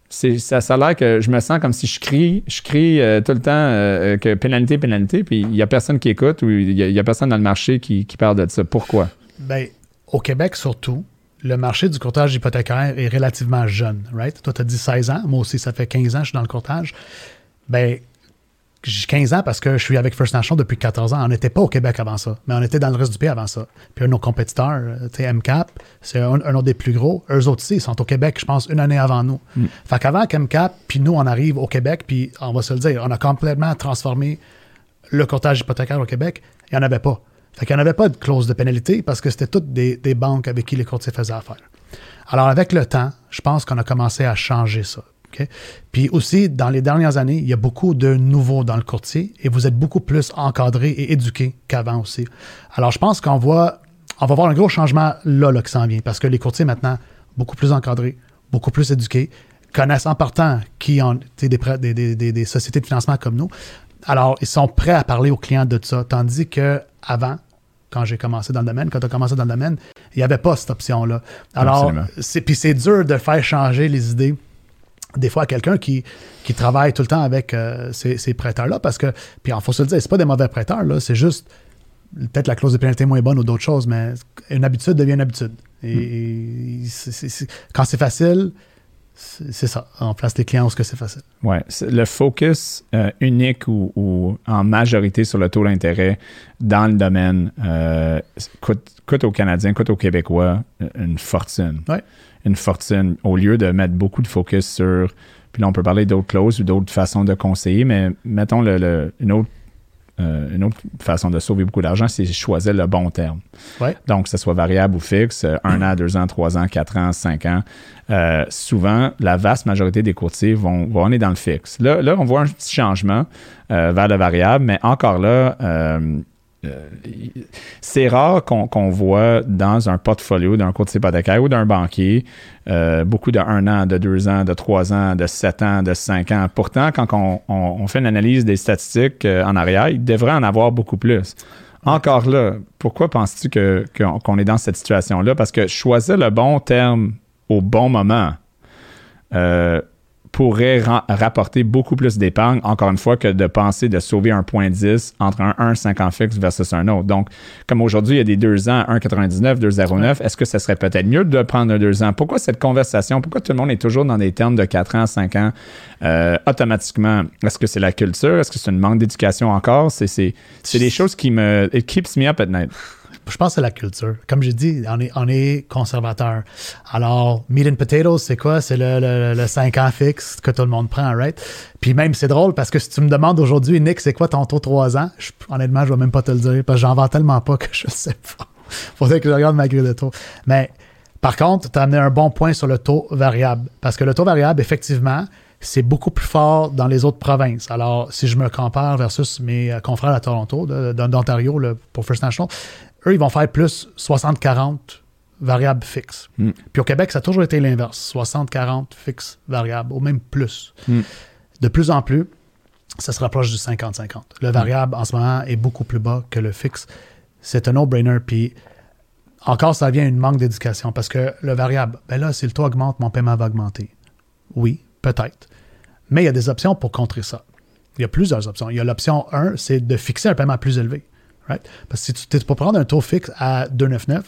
c'est, ça, ça a l'air que je me sens comme si je crie, je crie euh, tout le temps euh, que pénalité, pénalité, puis il n'y a personne qui écoute ou il n'y a, personne dans le marché qui, qui parle de ça. Pourquoi? Ben, au Québec, surtout, le marché du courtage hypothécaire est relativement jeune, right? Toi, tu as dit 16 ans. Moi aussi, ça fait 15 ans que je suis dans le courtage. Ben, j'ai 15 ans parce que je suis avec First National depuis 14 ans. On n'était pas au Québec avant ça, mais on était dans le reste du pays avant ça. Puis un de nos compétiteurs, euh, MCAP, c'est un, un autre des plus gros. Eux autres aussi, ils sont au Québec, je pense, une année avant nous. Fait qu'avant qu'MCAP, puis nous, on arrive au Québec, puis on va se le dire, on a complètement transformé le courtage hypothécaire au Québec, il n'y en avait pas. Fait qu'il n'y en avait pas de clause de pénalité parce que c'était toutes des, banques avec qui les courtiers faisaient affaire. Alors, avec le temps, je pense qu'on a commencé à changer ça. Puis aussi, dans les dernières années, il y a beaucoup de nouveaux dans le courtier et vous êtes beaucoup plus encadré et éduqué qu'avant aussi. Alors, je pense qu'on voit, on va voir un gros changement là, là qui s'en vient parce que les courtiers maintenant, beaucoup plus encadrés, beaucoup plus éduqués, connaissent en partant qui ont des- des- des sociétés de financement comme nous. Alors, ils sont prêts à parler aux clients de ça. Tandis que avant, quand j'ai commencé dans le domaine, quand tu as commencé dans le domaine, il n'y avait pas cette option-là. Alors, c'est, puis c'est dur de faire changer les idées des fois à quelqu'un qui, qui travaille tout le temps avec euh, ces, ces prêteurs-là, parce que, puis il faut se le dire, c'est pas des mauvais prêteurs, là, c'est juste peut-être la clause de pénalité moins bonne ou d'autres choses, mais une habitude devient une habitude. Et, c'est- quand c'est facile, c'est ça. On place les clients où ce que c'est facile. C'est- le focus euh, unique ou, ou en majorité sur le taux d'intérêt dans le domaine euh, coûte, coûte aux Canadiens, coûte aux Québécois euh, une fortune. Ouais. Une fortune. Au lieu de mettre beaucoup de focus sur. Puis là, on peut parler d'autres clauses ou d'autres façons de conseiller, mais mettons le, le- une, autre, euh, une autre façon de sauver beaucoup d'argent, c'est choisir le bon terme. Ouais. Donc, que ce soit variable ou fixe, euh, un an, deux ans, trois ans, quatre ans, cinq ans. Euh, souvent, la vaste majorité des courtiers vont, vont aller dans le fixe. Là, là, on voit un petit changement euh, vers le variable, mais encore là, euh, c'est rare qu'on voit dans un portfolio d'un courtier hypothécaire ou d'un banquier euh, beaucoup de un an, de deux ans, de trois ans, de sept ans, de cinq ans. Pourtant, quand on, on- on fait une analyse des statistiques euh, en arrière, il devrait en avoir beaucoup plus. Encore là, pourquoi penses-tu que- qu'on qu'on est dans cette situation-là? Parce que choisir le bon terme au bon moment euh, pourrait rapporter beaucoup plus d'épargne, encore une fois, que de penser de sauver un point 10 entre un 1,5 ans fixe versus un autre. Donc, comme aujourd'hui, il y a des 2 ans, 1,99, 2,09, est-ce que ce serait peut-être mieux de prendre un 2 ans? Pourquoi cette conversation? Pourquoi tout le monde est toujours dans des termes de 4 ans, 5 ans euh, automatiquement? Est-ce que c'est la culture? Est-ce que c'est une manque d'éducation encore? C'est des choses qui me... It keeps me up at night. Je pense que c'est la culture. Comme j'ai dit, on est, on est conservateur. Alors, meat and potatoes, c'est quoi? C'est le, le, le 5 ans fixe que tout le monde prend, right? Puis même, c'est drôle parce que si tu me demandes aujourd'hui, Nick, c'est quoi ton taux 3 ans? Honnêtement, je vais même pas te le dire parce que j'en vends tellement pas que je sais pas. Faudrait que je regarde ma grille de taux. Mais par contre, tu as amené un bon point sur le taux variable. Parce que le taux variable, effectivement, c'est beaucoup plus fort dans les autres provinces. Alors, si je me compare versus mes euh, confrères à Toronto, d'Ontario, pour First National, eux, ils vont faire plus 60-40 variables fixes. Mm. Puis au Québec, ça a toujours été l'inverse 60-40 fixes variables, ou même plus. Mm. De plus en plus, ça se rapproche du 50-50. Le variable, en ce moment, est beaucoup plus bas que le fixe. C'est un no-brainer. Puis encore, ça vient une manque d'éducation parce que le variable, ben là, si le taux augmente, mon paiement va augmenter. Oui, peut-être. Mais il y a des options pour contrer ça. Il y a plusieurs options. Il y a l'option 1, c'est de fixer un paiement plus élevé. Right? Parce que si tu peux prendre un taux fixe à 2,99,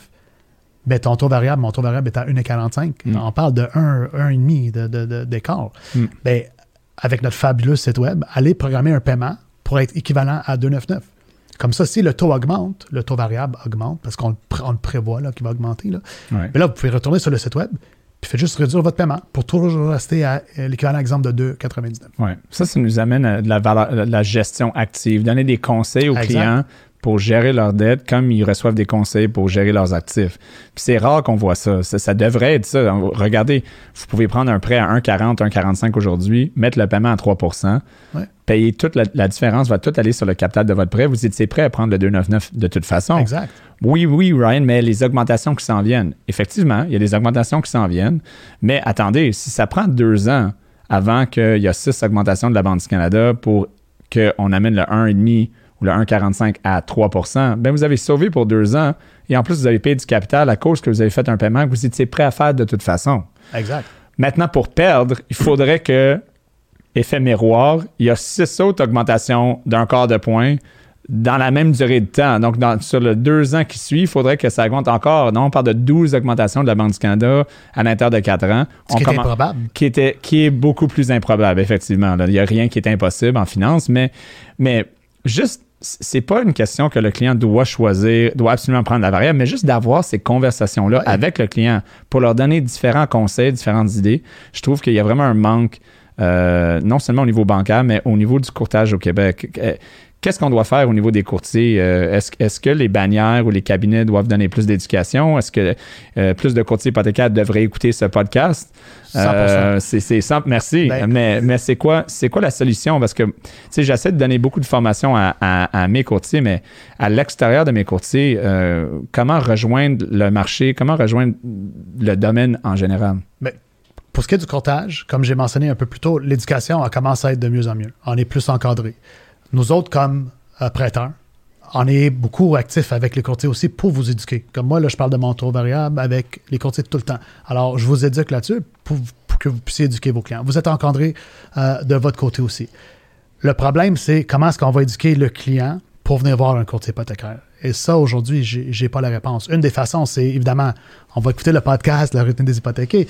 ben ton taux variable, mon taux variable est à 1,45. Mm. On parle de 1,5 d'écart. Mm. Ben, avec notre fabuleux site web, allez programmer un paiement pour être équivalent à 2,99. Comme ça, si le taux augmente, le taux variable augmente, parce qu'on le, pr- on le prévoit qu'il va augmenter. Là. Ouais. Mais là, vous pouvez retourner sur le site web, puis faites juste réduire votre paiement pour toujours rester à euh, l'équivalent exemple de 2,99. Ouais. Ça, ça nous amène à de la, valeur- de la gestion active, donner des conseils aux Exact. clients pour gérer leurs dettes comme ils reçoivent des conseils pour gérer leurs actifs. Puis c'est rare qu'on voit ça. ça. ça devrait être ça. Regardez, vous pouvez prendre un prêt à 1,40, 1,45 aujourd'hui, mettre le paiement à 3 Ouais. payer toute la, la différence, va tout aller sur le capital de votre prêt. Vous étiez prêt à prendre le 2,99 de toute façon. Exact. Oui, oui, Ryan, mais les augmentations qui s'en viennent. Effectivement, il y a des augmentations qui s'en viennent. Mais attendez, si ça prend deux ans avant qu'il y a six augmentations de la Banque du Canada pour qu'on amène le 1,5 ou le 1,45 à 3% ben vous avez sauvé pour deux ans. Et en plus, vous avez payé du capital à cause que vous avez fait un paiement que vous étiez prêt à faire de toute façon. Exact. Maintenant, pour perdre, il faudrait que, effet miroir, il y a six autres augmentations d'un quart de point dans la même durée de temps. Donc, dans- sur le deux ans qui suit, il faudrait que ça augmente encore. Non, on parle de 12 augmentations de la Banque du Canada à l'intérieur de quatre ans. Ce On qui est improbable. qui, était, qui est beaucoup plus improbable, effectivement. là. Il n'y a rien qui est impossible en finance, mais, mais juste, c'est pas une question que le client doit choisir, doit absolument prendre la variable, mais juste d'avoir ces conversations-là Ouais. avec le client pour leur donner différents conseils, différentes idées. Je trouve qu'il y a vraiment un manque, euh, non seulement au niveau bancaire, mais au niveau du courtage au Québec. Qu'est-ce qu'on doit faire au niveau des courtiers? Euh, Est-ce que les bannières ou les cabinets doivent donner plus d'éducation? Est-ce que euh, plus de courtiers hypothécaires devraient écouter ce podcast? 100%. Euh, c'est simple, merci. Ben- mais mais c'est quoi, c'est quoi la solution? Parce que tu sais, j'essaie de donner beaucoup de formation à, à- à mes courtiers, mais à l'extérieur de mes courtiers, comment rejoindre le marché, comment rejoindre le domaine en général? Mais pour ce qui est du courtage, comme j'ai mentionné un peu plus tôt, l'éducation a commencé à être de mieux en mieux. On est plus encadré. Nous autres, comme euh, prêteurs, on est beaucoup actifs avec les courtiers aussi pour vous éduquer. Comme moi, là, je parle de mon taux variable avec les courtiers tout le temps. Alors, je vous éduque là-dessus pour, que vous puissiez éduquer vos clients. Vous êtes encadré euh, de votre côté aussi. Le problème, c'est comment est-ce qu'on va éduquer le client pour venir voir un courtier hypothécaire? Et ça, aujourd'hui, j'ai j'ai pas la réponse. Une des façons, c'est évidemment, on va écouter le podcast, la routine des hypothéqués.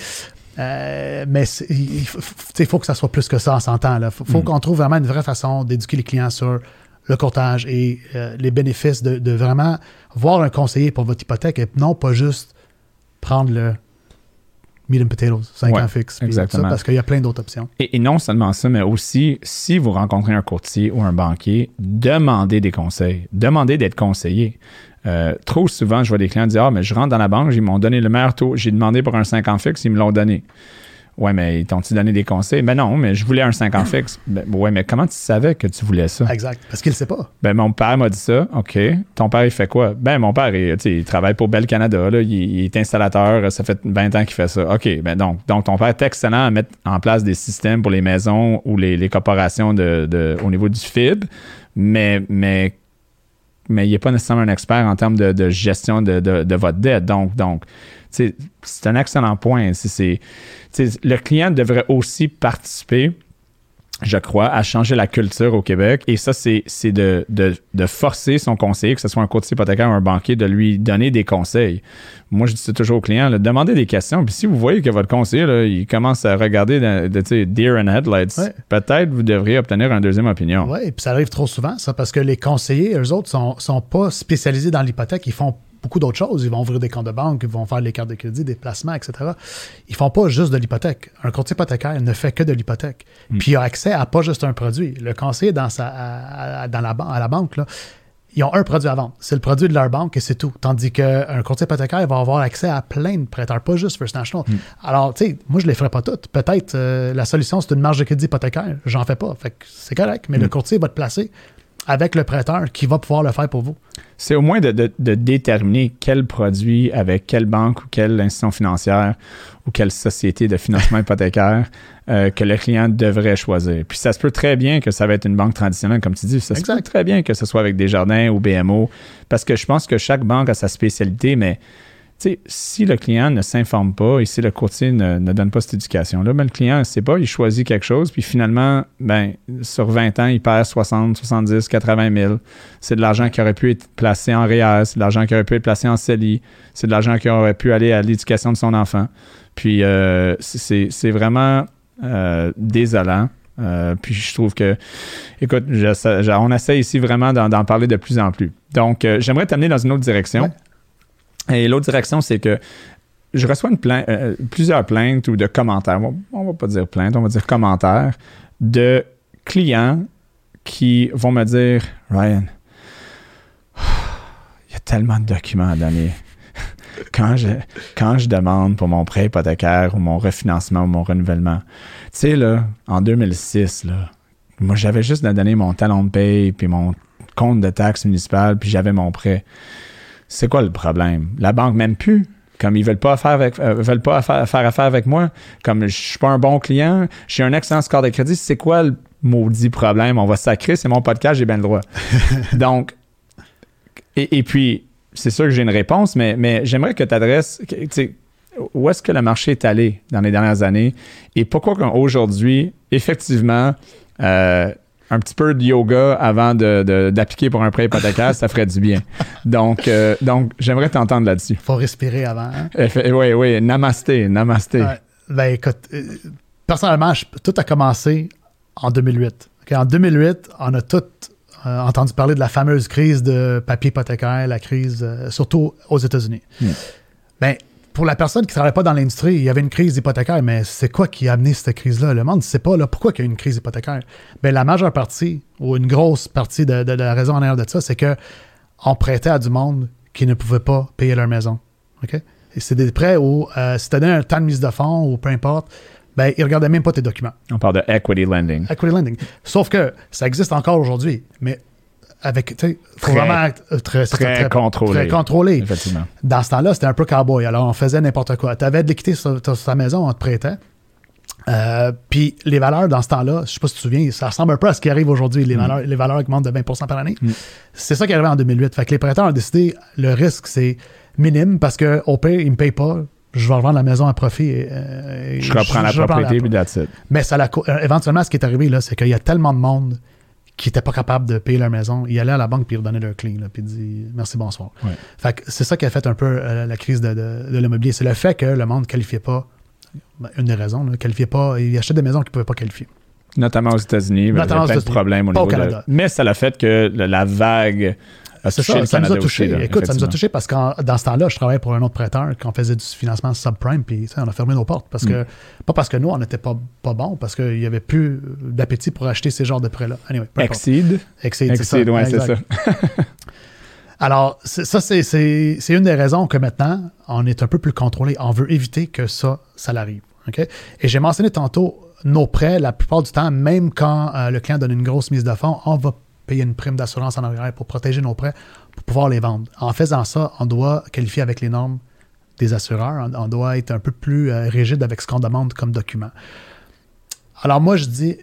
Euh, mais il faut, que ça soit plus que ça, on s'entend. Il faut, faut qu'on trouve vraiment une vraie façon d'éduquer les clients sur le courtage et euh, les bénéfices de, de vraiment voir un conseiller pour votre hypothèque et non pas juste prendre le meat and potatoes, 5 Ouais, ans fixe, exactement. ça, parce qu'il y a plein d'autres options. Et, et non seulement ça, mais aussi, si vous rencontrez un courtier ou un banquier, demandez des conseils. Demandez d'être conseillé. Euh, trop souvent, je vois des clients dire Ah, mais je rentre dans la banque, ils m'ont donné le meilleur taux. J'ai demandé pour un 5 ans fixe, ils me l'ont donné. Ouais, mais ils t'ont-ils donné des conseils? Ben non, mais je voulais un 5 ans fixe. Ben, ouais, mais comment tu savais que tu voulais ça? Exact. Parce qu'il ne sait pas. Ben, mon père m'a dit ça. OK. Ton père, il fait quoi? Ben, mon père, il, travaille pour Bell Canada. Là. Il, il est installateur. Ça fait 20 ans qu'il fait ça. OK. Ben, donc, donc, ton père est excellent à mettre en place des systèmes pour les maisons ou les, les corporations de, de- au niveau du FIB. Mais, mais, mais il n'est pas nécessairement un expert en termes de, de gestion de, de- votre dette. Donc, donc c'est un excellent point. Le client devrait aussi participer je crois, à changer la culture au Québec. Et ça, c'est c'est de, de, de forcer son conseiller, que ce soit un courtier hypothécaire ou un banquier, de lui donner des conseils. Moi, je dis ça toujours aux clients, là, demandez des questions. Puis si vous voyez que votre conseiller, là, il commence à regarder de, de, deer in headlights, Ouais. peut-être vous devriez obtenir une deuxième opinion. Oui, puis ça arrive trop souvent, ça, parce que les conseillers, eux autres, sont, sont pas spécialisés dans l'hypothèque. Ils font beaucoup d'autres choses. Ils vont ouvrir des comptes de banque, ils vont faire les cartes de crédit, des placements, etc. Ils font pas juste de l'hypothèque. Un courtier hypothécaire ne fait que de l'hypothèque. Puis il a accès à pas juste un produit. Le conseiller dans, sa, à, à- dans la, ban- à la banque, là, ils ont un produit à vendre. C'est le produit de leur banque et c'est tout. Tandis qu'un courtier hypothécaire va avoir accès à plein de prêteurs, pas juste First National. Mm. Alors, tu sais, moi, je ne les ferai pas toutes. Peut-être euh, la solution, c'est une marge de crédit hypothécaire. J'en fais pas. Fait que c'est correct. Mais Mm. le courtier va te placer avec le prêteur qui va pouvoir le faire pour vous. C'est au moins de, de- de déterminer quel produit avec quelle banque ou quelle institution financière ou quelle société de financement hypothécaire euh, que le client devrait choisir. Puis ça se peut très bien que ça va être une banque traditionnelle, comme tu dis. Ça se Exact. peut très bien que ce soit avec Desjardins ou BMO, parce que je pense que chaque banque a sa spécialité, mais tu sais, si le client ne s'informe pas et si le courtier ne, ne donne pas cette éducation-là, ben, le client ne sait pas, il choisit quelque chose, puis finalement, ben, sur 20 ans, il perd 60, 70, 80 000. C'est de l'argent qui aurait pu être placé en REER, c'est de l'argent qui aurait pu être placé en CELI, c'est de l'argent qui aurait pu aller à l'éducation de son enfant. Puis euh, c'est vraiment euh, désolant. Euh, puis je trouve que, écoute, on essaie ici vraiment d'en parler de plus en plus. Donc, j'aimerais t'amener dans une autre direction. Et l'autre direction, c'est que je reçois une plainte- euh, plusieurs plaintes ou de commentaires. On, on va pas dire plaintes, on va dire commentaires de clients qui vont me dire Ryan, il y a tellement de documents à donner. Quand je, quand je demande pour mon prêt hypothécaire ou mon refinancement ou mon renouvellement, tu sais, là, en 2006, là, moi, j'avais juste à donner mon talon de paye puis mon compte de taxes municipales puis j'avais mon prêt. C'est quoi le problème? La banque m'aime plus. Comme ils veulent pas faire avec, euh, veulent pas faire affaire avec moi. Comme je suis pas un bon client, j'ai un excellent score de crédit. C'est quoi le maudit problème? On va sacrer, c'est mon podcast, j'ai bien le droit. Donc, et, et puis, c'est sûr que j'ai une réponse, mais, mais j'aimerais que tu adresses, où est-ce que le marché est allé dans les dernières années et pourquoi qu'aujourd'hui, effectivement, euh, un petit peu de yoga avant de- de- d'appliquer pour un prêt hypothécaire, ça ferait du bien. Donc, euh, donc j'aimerais t'entendre là-dessus. faut respirer avant. hein? Oui, oui, namasté, namasté. Ouais. Ben écoute, euh, personnellement, je- tout a commencé en 2008. Ok, En 2008, on a tous euh, entendu parler de la fameuse crise de papier hypothécaire, la crise surtout aux États-Unis. Hmm. Ben, pour la personne qui ne travaille pas dans l'industrie, il y avait une crise hypothécaire, mais c'est quoi qui a amené cette crise-là? Le monde ne sait pas là, pourquoi il y a eu une crise hypothécaire? Ben, la majeure partie, ou une grosse partie de, de- de la raison en arrière de ça, c'est que on prêtait à du monde qui ne pouvait pas payer leur maison. OK? Et c'est des prêts où, euh, si tu donné un temps de mise de fonds ou peu importe, ben, ils ne regardaient même pas tes documents. On parle de equity lending. Equity lending. Sauf que ça existe encore aujourd'hui, mais avec, tu sais, faut vraiment être euh, très, très contrôlé. Très contrôlé. Effectivement. Dans ce temps-là, c'était un peu cowboy. Alors, on faisait n'importe quoi. Tu avais de l'équité sur, sur ta maison, on te prêtait. Euh, Puis les valeurs dans ce temps-là, je sais pas si tu te souviens, ça ressemble un peu à ce qui arrive aujourd'hui, les, valeurs, les valeurs augmentent de 20% par année. Mm. C'est ça qui est arrivé en 2008. Fait que les prêteurs ont décidé, le risque, c'est minime parce qu'au pire, ils ne me payent pas, je vais revendre la maison à profit. Et, euh, et Je reprends la je propriété, puis that's it. mais ça l'a euh, éventuellement, ce qui est arrivé, là, c'est qu'il y a tellement de monde qui n'était pas capable de payer leur maison. Ils allaient à la banque puis ils redonnaient leur clé, puis ils disaient merci, bonsoir. Ouais. Fait que c'est ça qui a fait un peu euh, la crise de, de- de l'immobilier. C'est le fait que le monde ne qualifiait pas, ben, une des raisons, ne qualifiait pas, ils achetaient des maisons qu'ils ne pouvaient pas qualifier. Notamment aux États-Unis, il y a Notamment aux plein de problèmes au Pas au niveau de- Canada. Mais ça l'a fait que la vague a C'est touché ça, ça nous a touché. là, Écoute, ça nous a touché parce que dans ce temps-là, je travaillais pour un autre prêteur quand on faisait du financement subprime, puis on a fermé nos portes. Parce que, pas parce que nous, on n'était pas, pas bons, parce qu'il n'y avait plus d'appétit pour acheter ces genres de prêts-là. Anyway. Exceed. Exceed, c'est ça. Exceed, ouais, c'est ça. Alors, ça, c'est- une des raisons que maintenant, on est un peu plus contrôlé. On veut éviter que ça, ça l'arrive. Et j'ai mentionné tantôt, nos prêts, la plupart du temps, même quand euh, le client donne une grosse mise de fonds, on va payer une prime d'assurance en arrière pour protéger nos prêts, pour pouvoir les vendre. En faisant ça, on doit qualifier avec les normes des assureurs. On, doit être un peu plus euh, rigide avec ce qu'on demande comme document. Alors moi, je dis,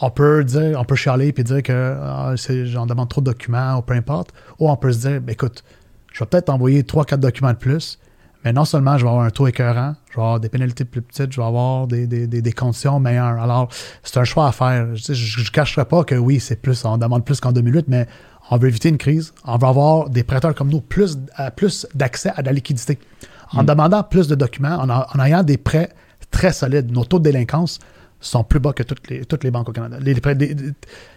on peut dire, on peut chialer puis dire que ah, j'en demande trop de documents ou peu importe. Ou on peut se dire, ben, écoute, je vais peut-être envoyer 3-4 documents de plus, mais non seulement je vais avoir un taux écœurant, je vais avoir des pénalités plus petites, je vais avoir des, des- des- des conditions meilleures. Alors, c'est un choix à faire. Je ne cacherai pas que oui, c'est plus, on demande plus qu'en 2008, mais on veut éviter une crise. On veut avoir des prêteurs comme nous plus, à- plus d'accès à de la liquidité. En demandant plus de documents, en, en ayant des prêts très solides, nos taux de délinquance sont plus bas que toutes les, toutes les banques au Canada. Les- les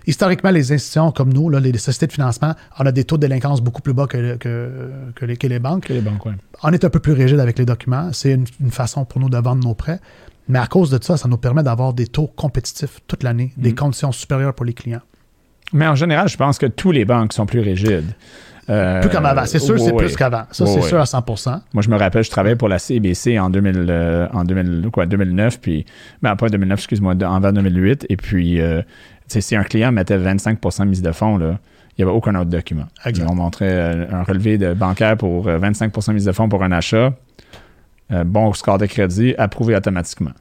historiquement, les institutions comme nous, là, les, sociétés de financement, on a des taux de délinquance beaucoup plus bas que, que, que les, que les banques. Que les banques, ouais. On est un peu plus rigide avec les documents. C'est une, une façon pour nous de vendre nos prêts. Mais à cause de ça, ça nous permet d'avoir des taux compétitifs toute l'année, des Mm. conditions supérieures pour les clients. Mais en général, je pense que tous les banques sont plus rigides. Euh, plus comme avant. C'est sûr, c'est plus qu'avant. Ça, c'est sûr à 100% Moi, je me rappelle, je travaillais pour la CBC en, 2000, euh, en 2000, quoi, 2009, puis, ben, pas 2009, excuse-moi, envers 2008. Et puis, euh, si un client mettait 25 de mise de fonds, là, il n'y avait aucun autre document. On montrait un relevé de bancaire pour 25 de mise de fonds pour un achat, bon score de crédit, approuvé automatiquement.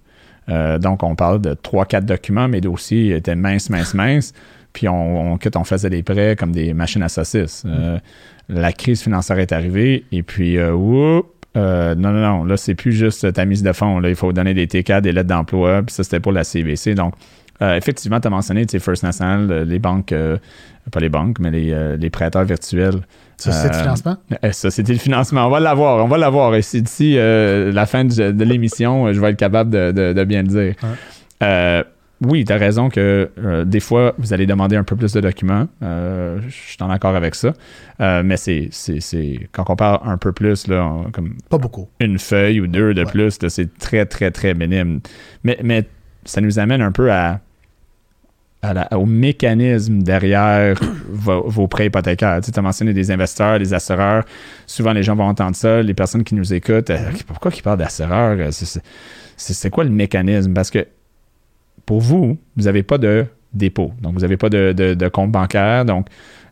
donc, on parle de 3-4 documents. Mes dossiers étaient minces, minces, minces. Puis on, on, faisait des prêts comme des machines à saucisses. Euh, la crise financière est arrivée et puis, euh, euh, non, non, non, là, c'est plus juste ta mise de fonds. Là, il faut donner des TK, des lettres d'emploi, puis ça, c'était pour la CVC. Donc, effectivement, tu as mentionné First National, les banques, pas les banques, mais les, prêteurs virtuels. Société de financement? Société de financement, on va l'avoir, on va l'avoir. Et d'ici la fin de, l'émission, je vais être capable de, bien le dire oui, tu as raison que euh, des fois, vous allez demander un peu plus de documents. Euh, je suis en accord avec ça. Euh, mais c'est, quand on parle un peu plus, là, comme. Pas beaucoup. Une feuille ou deux de plus, c'est très, très, très minime. Mais, mais ça nous amène un peu à, au mécanisme derrière vos, prêts hypothécaires. Tu as mentionné des investisseurs, des assureurs. Souvent, les gens vont entendre ça. Les personnes qui nous écoutent, pourquoi ils parlent d'assureurs? c'est quoi le mécanisme? Parce que pour vous, vous n'avez pas de dépôt. Donc, vous n'avez pas de, compte bancaire. Donc,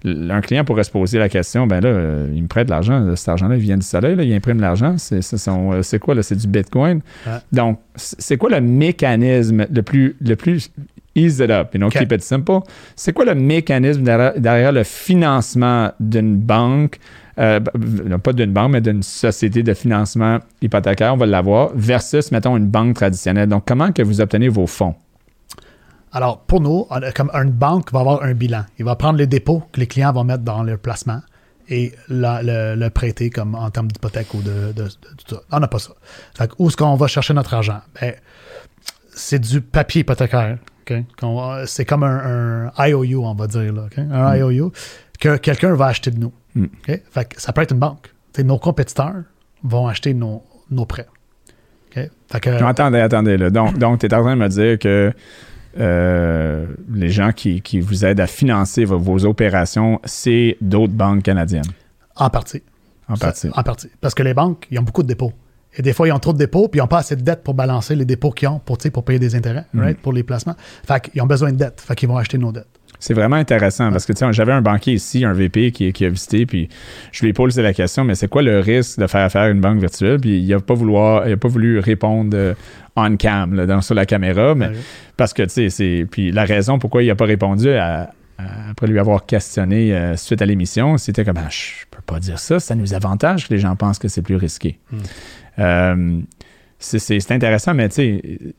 un client pourrait se poser la question, ben là, euh, il me prête de l'argent, cet argent-là, il vient du soleil, il imprime l'argent, c'est, euh, quoi, là, c'est du Bitcoin. Donc, c'est quoi le mécanisme le plus, le plus ease it up, you know, keep it simple? C'est quoi le mécanisme derrière, le financement d'une banque, euh, pas d'une banque, mais d'une société de financement hypothécaire, on va l'avoir, versus, mettons, une banque traditionnelle. Donc, comment que vous obtenez vos fonds? Alors, pour nous, comme une banque va avoir un bilan. Il va prendre les dépôts que les clients vont mettre dans leur placement et le, prêter comme en termes d'hypothèque ou de, tout ça. On n'a pas ça. Fait où est-ce qu'on va chercher notre argent? Ben, c'est du papier hypothécaire. C'est comme un, IOU, on va dire. Là, Un mm. IOU que quelqu'un va acheter de nous. Mm. Fait ça peut être une banque. nos compétiteurs vont acheter nos, prêts. attendez, attendez. Là. Donc, donc tu es en train de me dire que euh, les gens qui, vous aident à financer vos, opérations, c'est d'autres banques canadiennes. En partie. En partie. en partie. Parce que les banques, ils ont beaucoup de dépôts. Et des fois, ils ont trop de dépôts, puis ils n'ont pas assez de dettes pour balancer les dépôts qu'ils ont pour, pour payer des intérêts, mm. pour les placements. Fait qu'ils ont besoin de dettes. Fait qu'ils vont acheter nos dettes. C'est vraiment intéressant parce que j'avais un banquier ici, un VP qui, a visité, puis je lui ai posé la question, mais c'est quoi le risque de faire affaire à une banque virtuelle? Puis il n'a pas, pas voulu répondre euh, on cam, dans, sur la caméra, mais parce que, c'est. Puis la raison pourquoi il n'a pas répondu après lui avoir questionné euh, suite à l'émission, c'était comme ah, je peux pas dire ça, ça nous avantage que les gens pensent que c'est plus risqué. Hmm. Euh, c'est intéressant, mais tu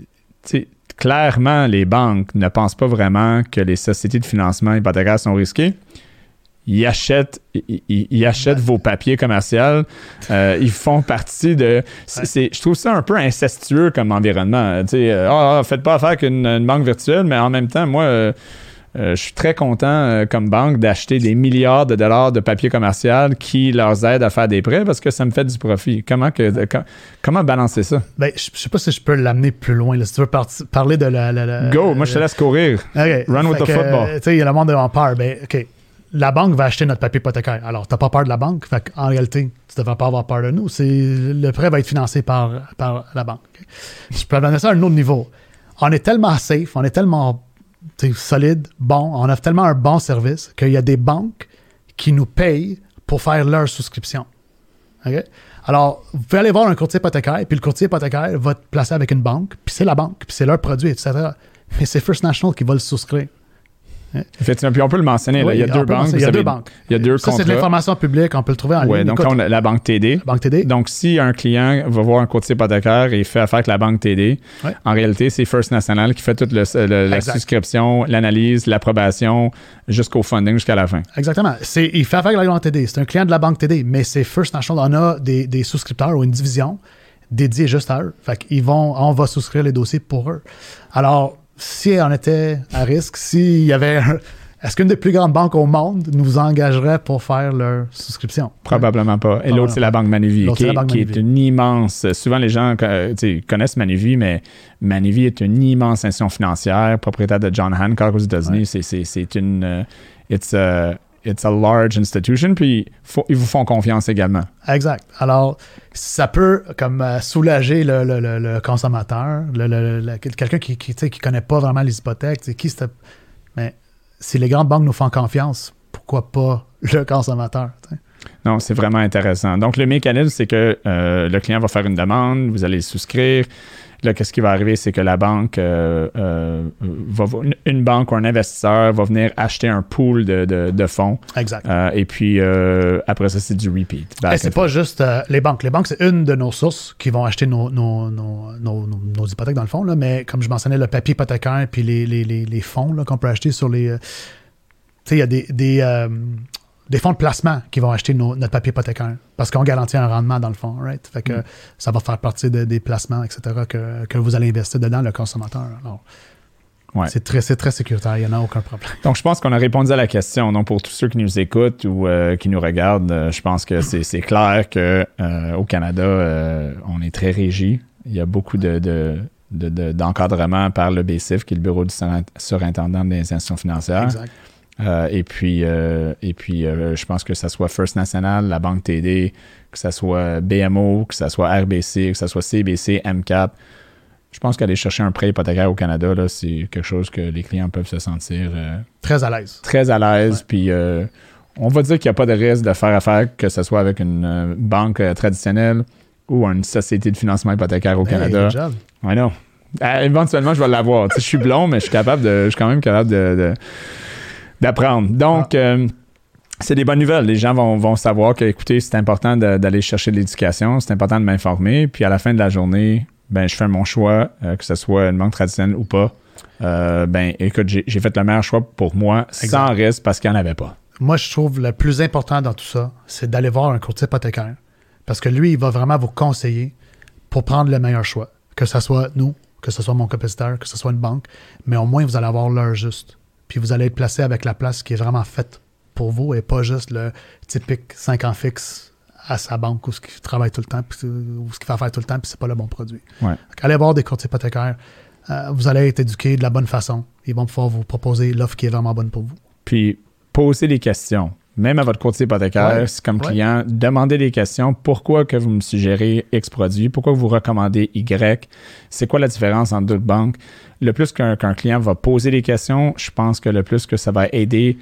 sais, clairement, les banques ne pensent pas vraiment que les sociétés de financement hypothécaires sont risquées ils achètent, ils, achètent vos papiers commerciaux. Euh, ils font partie de. je trouve ça un peu incestueux comme environnement. Tu sais, euh, ah, ah, faites pas affaire qu'une banque virtuelle, mais en même temps, moi. Euh, je suis très content comme banque d'acheter des milliards de dollars de papier commercial qui leur aident à faire des prêts parce que ça me fait du profit. Comment, que, comment balancer ça? Ben, je sais pas si je peux l'amener plus loin. si tu veux parler de la, Go, moi je te laisse courir. Run with the football. Tu sais, il y a le monde de peur. Ben, OK la banque va acheter notre papier hypothécaire. Alors, tu n'as pas peur de la banque? en réalité, tu ne devrais pas avoir peur de nous. le prêt va être financé par, par la banque. Je peux donner ça à un autre niveau. On est tellement safe, on est tellement solide, bon, on a tellement un bon service qu'il y a des banques qui nous payent pour faire leur souscription. Alors, vous pouvez aller voir un courtier hypothécaire, puis le courtier hypothécaire va te placer avec une banque, puis c'est la banque, puis c'est leur produit, etc. Mais c'est First National qui va le souscrire. Effectivement. Puis on peut le mentionner. il y a deux banques. Il y a deux banques. Il y a deux Ça, c'est de l'information publique. On peut le trouver en ligne. Oui, donc on a la banque TD. banque TD. Donc, si un client va voir un courtier hypothécaire et fait affaire avec la banque TD, en réalité, c'est First National qui fait toute le, la souscription, l'analyse, l'approbation jusqu'au funding, jusqu'à la fin. Exactement. Il fait affaire avec la banque TD. C'est un client de la banque TD, mais c'est First National. On a des, des souscripteurs ou une division dédiée juste à eux. Fait qu'ils vont, on va souscrire les dossiers pour eux. Alors, si on était à risque, s'il y avait est-ce qu'une des plus grandes banques au monde nous engagerait pour faire leur souscription? Probablement pas. Et l'autre, c'est la Banque Manuvie, qui, la est- Banque qui est Manuvie. une immense. Souvent, les gens euh, connaissent Manuvie, mais Manuvie est une immense institution financière, propriétaire de John Hancock aux États-Unis. Ouais. C'est- une. euh, it's, a, it's a large institution, puis faut- ils vous font confiance également. Exact. Alors, ça peut comme euh, soulager le, le- le- le consommateur, le- le- le- quelqu'un qui sais, qui connaît pas vraiment les hypothèques. Qui Mais si les grandes banques nous font confiance, pourquoi pas le consommateur? Non, c'est vraiment intéressant. Donc, le mécanisme, c'est que euh, le client va faire une demande, vous allez souscrire. Là, qu'est-ce qui va arriver, c'est que la banque, euh, euh, va, une- une banque ou un investisseur va venir acheter un pool de, de- de fonds. Exact. Euh, et puis, après ça, c'est du repeat. Et c'est pas juste les banques. Les banques, c'est une de nos sources qui vont acheter nos, nos, nos, nos- hypothèques dans le fond. Là, mais comme je mentionnais, le papier hypothécaire puis les, les, les, les fonds là, qu'on peut acheter sur les. tu sais, il y a des, des, des fonds de placement qui vont acheter nos- notre papier hypothécaire parce qu'on garantit un rendement dans le fond. Right? Fait que Mm. ça va faire partie de- des placements, etc., que, que vous allez investir dedans, le consommateur. Alors, Ouais. c'est, très, très sécuritaire, il n'y en a aucun problème. Donc, je pense qu'on a répondu à la question. Donc, pour tous ceux qui nous écoutent ou euh, qui nous regardent, euh, je pense que c'est clair que euh, au Canada, euh, on est très régi. Il y a beaucoup de, de- de- de- d'encadrement par le BCIF, qui est le Bureau du surint- surintendant des institutions financières. Exact. Euh, et puis, euh, et puis euh, je pense que ce soit First National, la Banque TD, que ce soit BMO, que ce soit RBC, que ce soit CBC, MCAP. Je pense qu'aller chercher un prêt hypothécaire au Canada, c'est quelque chose que les clients peuvent se sentir Très à l'aise. très à l'aise. Puis on va dire qu'il n'y a pas de risque de faire affaire, que ce soit avec une euh, banque euh, traditionnelle ou une société de financement hypothécaire au Hey, Canada. I know. Euh, éventuellement, je vais l'avoir. Je suis blond, mais je suis capable de. Je suis quand même capable de, de- d'apprendre. Donc, euh, c'est des bonnes nouvelles. Les gens vont, vont savoir que, écoutez, c'est important d'aller chercher de l'éducation, c'est important de m'informer. Puis à la fin de la journée, ben, je fais mon choix, euh, que ce soit une banque traditionnelle ou pas. Euh, ben, écoute, j'ai, fait le meilleur choix pour moi, sans risque, parce qu'il n'y en avait pas. Moi, je trouve le plus important dans tout ça, c'est d'aller voir un courtier hypothécaire. Parce que lui, il va vraiment vous conseiller pour prendre le meilleur choix. Que ce soit nous, que ce soit mon compétiteur, que ce soit une banque. Mais au moins, vous allez avoir l'heure juste. Puis vous allez être placé avec la place qui est vraiment faite pour vous et pas juste le typique 5 ans fixe à sa banque où ce qui travaille tout le temps, puis, ou ce qu'il fait faire tout le temps, puis c'est pas le bon produit. Ouais. Donc, allez voir des courtiers hypothécaires. Euh, vous allez être éduqué de la bonne façon. Ils vont pouvoir vous proposer l'offre qui est vraiment bonne pour vous. Puis, posez des questions. Même à votre courtier hypothécaire, Ouais, comme ouais. client, demandez des questions. Pourquoi que vous me suggérez X produit? Pourquoi vous recommandez Y? C'est quoi la différence entre d'autres banques? Le plus qu'un qu'un client va poser des questions, je pense que le plus que ça va aider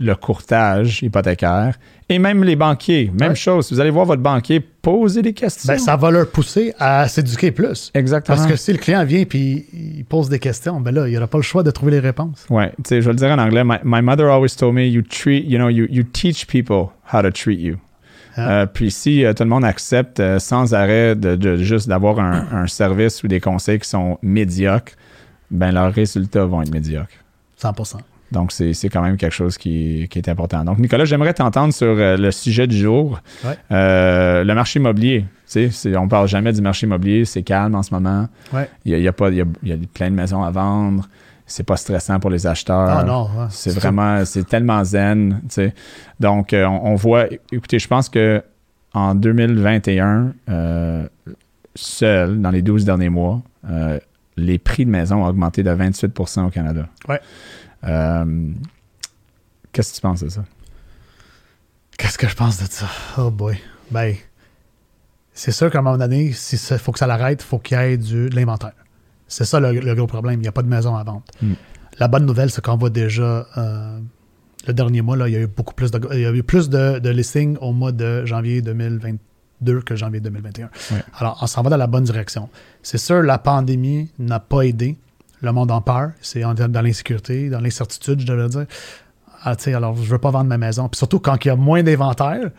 le courtage hypothécaire et même les banquiers. Même Ouais. chose. Si vous allez voir votre banquier, posez des questions. Ben, ça va leur pousser à s'éduquer plus. Exactement. Parce que si le client vient et il pose des questions, ben là, il n'aura pas le choix de trouver les réponses. Tu sais, je vais le dire en anglais. My, my mother always told me, you treat, you know, you, you teach people how to treat you. Ah. Euh, puis si euh, tout le monde accepte euh, sans arrêt de, de juste d'avoir un, un service ou des conseils qui sont médiocres, ben leurs résultats vont être médiocres. 100 Donc, c'est c'est quand même quelque chose qui, qui est important. Donc, Nicolas, j'aimerais t'entendre sur euh, le sujet du jour. Ouais. Euh, le marché immobilier. Tu sais, c'est- on parle jamais du marché immobilier. C'est calme en ce moment. Ouais. Il y a, il y a pas, il y a, il y a plein de maisons à vendre. C'est pas stressant pour les acheteurs. Ah non. C'est vraiment, c'est tellement zen, tu sais. Donc, euh, on, on voit, écoutez, je pense que en 2021, euh, seul, dans les 12 derniers mois, euh, les prix de maison ont augmenté de 28% au Canada. Ouais. Euh, Qu'est-ce que tu penses de ça? Qu'est-ce que je pense de ça? Oh boy. Ben, c'est sûr qu'à un moment donné, si il faut que ça l'arrête, il faut qu'il y ait du, de l'inventaire. C'est ça le, le gros problème. Il n'y a pas de maison à vendre. Mm. La bonne nouvelle, c'est qu'on voit déjà euh, le dernier mois, là, il y a eu beaucoup plus de, il y a eu plus de, de listings au mois de janvier 2022 que janvier 2021. Ouais. Alors, on s'en va dans la bonne direction. C'est sûr, la pandémie n'a pas aidé. Le monde en peur. C'est dans l'insécurité, dans l'incertitude, je devrais dire. Ah, tu sais, alors, je veux pas vendre ma maison. Puis surtout, quand il y a moins d'inventaire,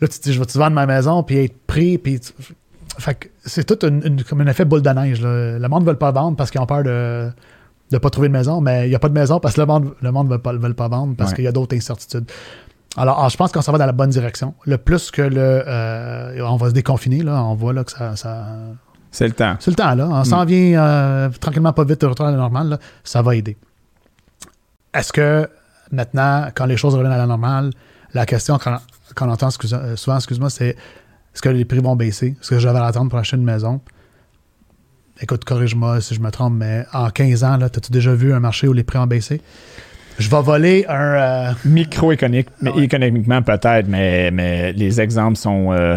là, tu te dis, je vais-tu vendre ma maison, puis être pris, puis... tu- Fait que c'est tout une- une- comme un effet boule de neige. là. Le monde ne veut pas vendre parce qu'ils ont peur de ne pas trouver de maison, mais il n'y a pas de maison parce que le monde le monde ne veut pas, veut pas vendre parce Ouais. qu'il y a d'autres incertitudes. Alors, alors, je pense qu'on s'en va dans la bonne direction. Le plus que le... euh, on va se déconfiner, là, on voit là, que ça- ça C'est le temps. c'est le temps, là. On s'en vient euh, tranquillement pas vite au retour à la normale, là. Ça va aider. Est-ce que Maintenant, quand les choses reviennent à la normale, la question qu'on entend excuse- euh, souvent, excuse-moi, c'est est-ce que les prix vont baisser? Est-ce que j'avais à attendre pour acheter une maison? Écoute, corrige-moi si je me trompe, mais en 15 ans, là, as-tu déjà vu un marché où les prix ont baissé? Je vais voler un. euh, Microéconomique, mais Ah ouais. économiquement peut-être, mais, mais les exemples sont. euh,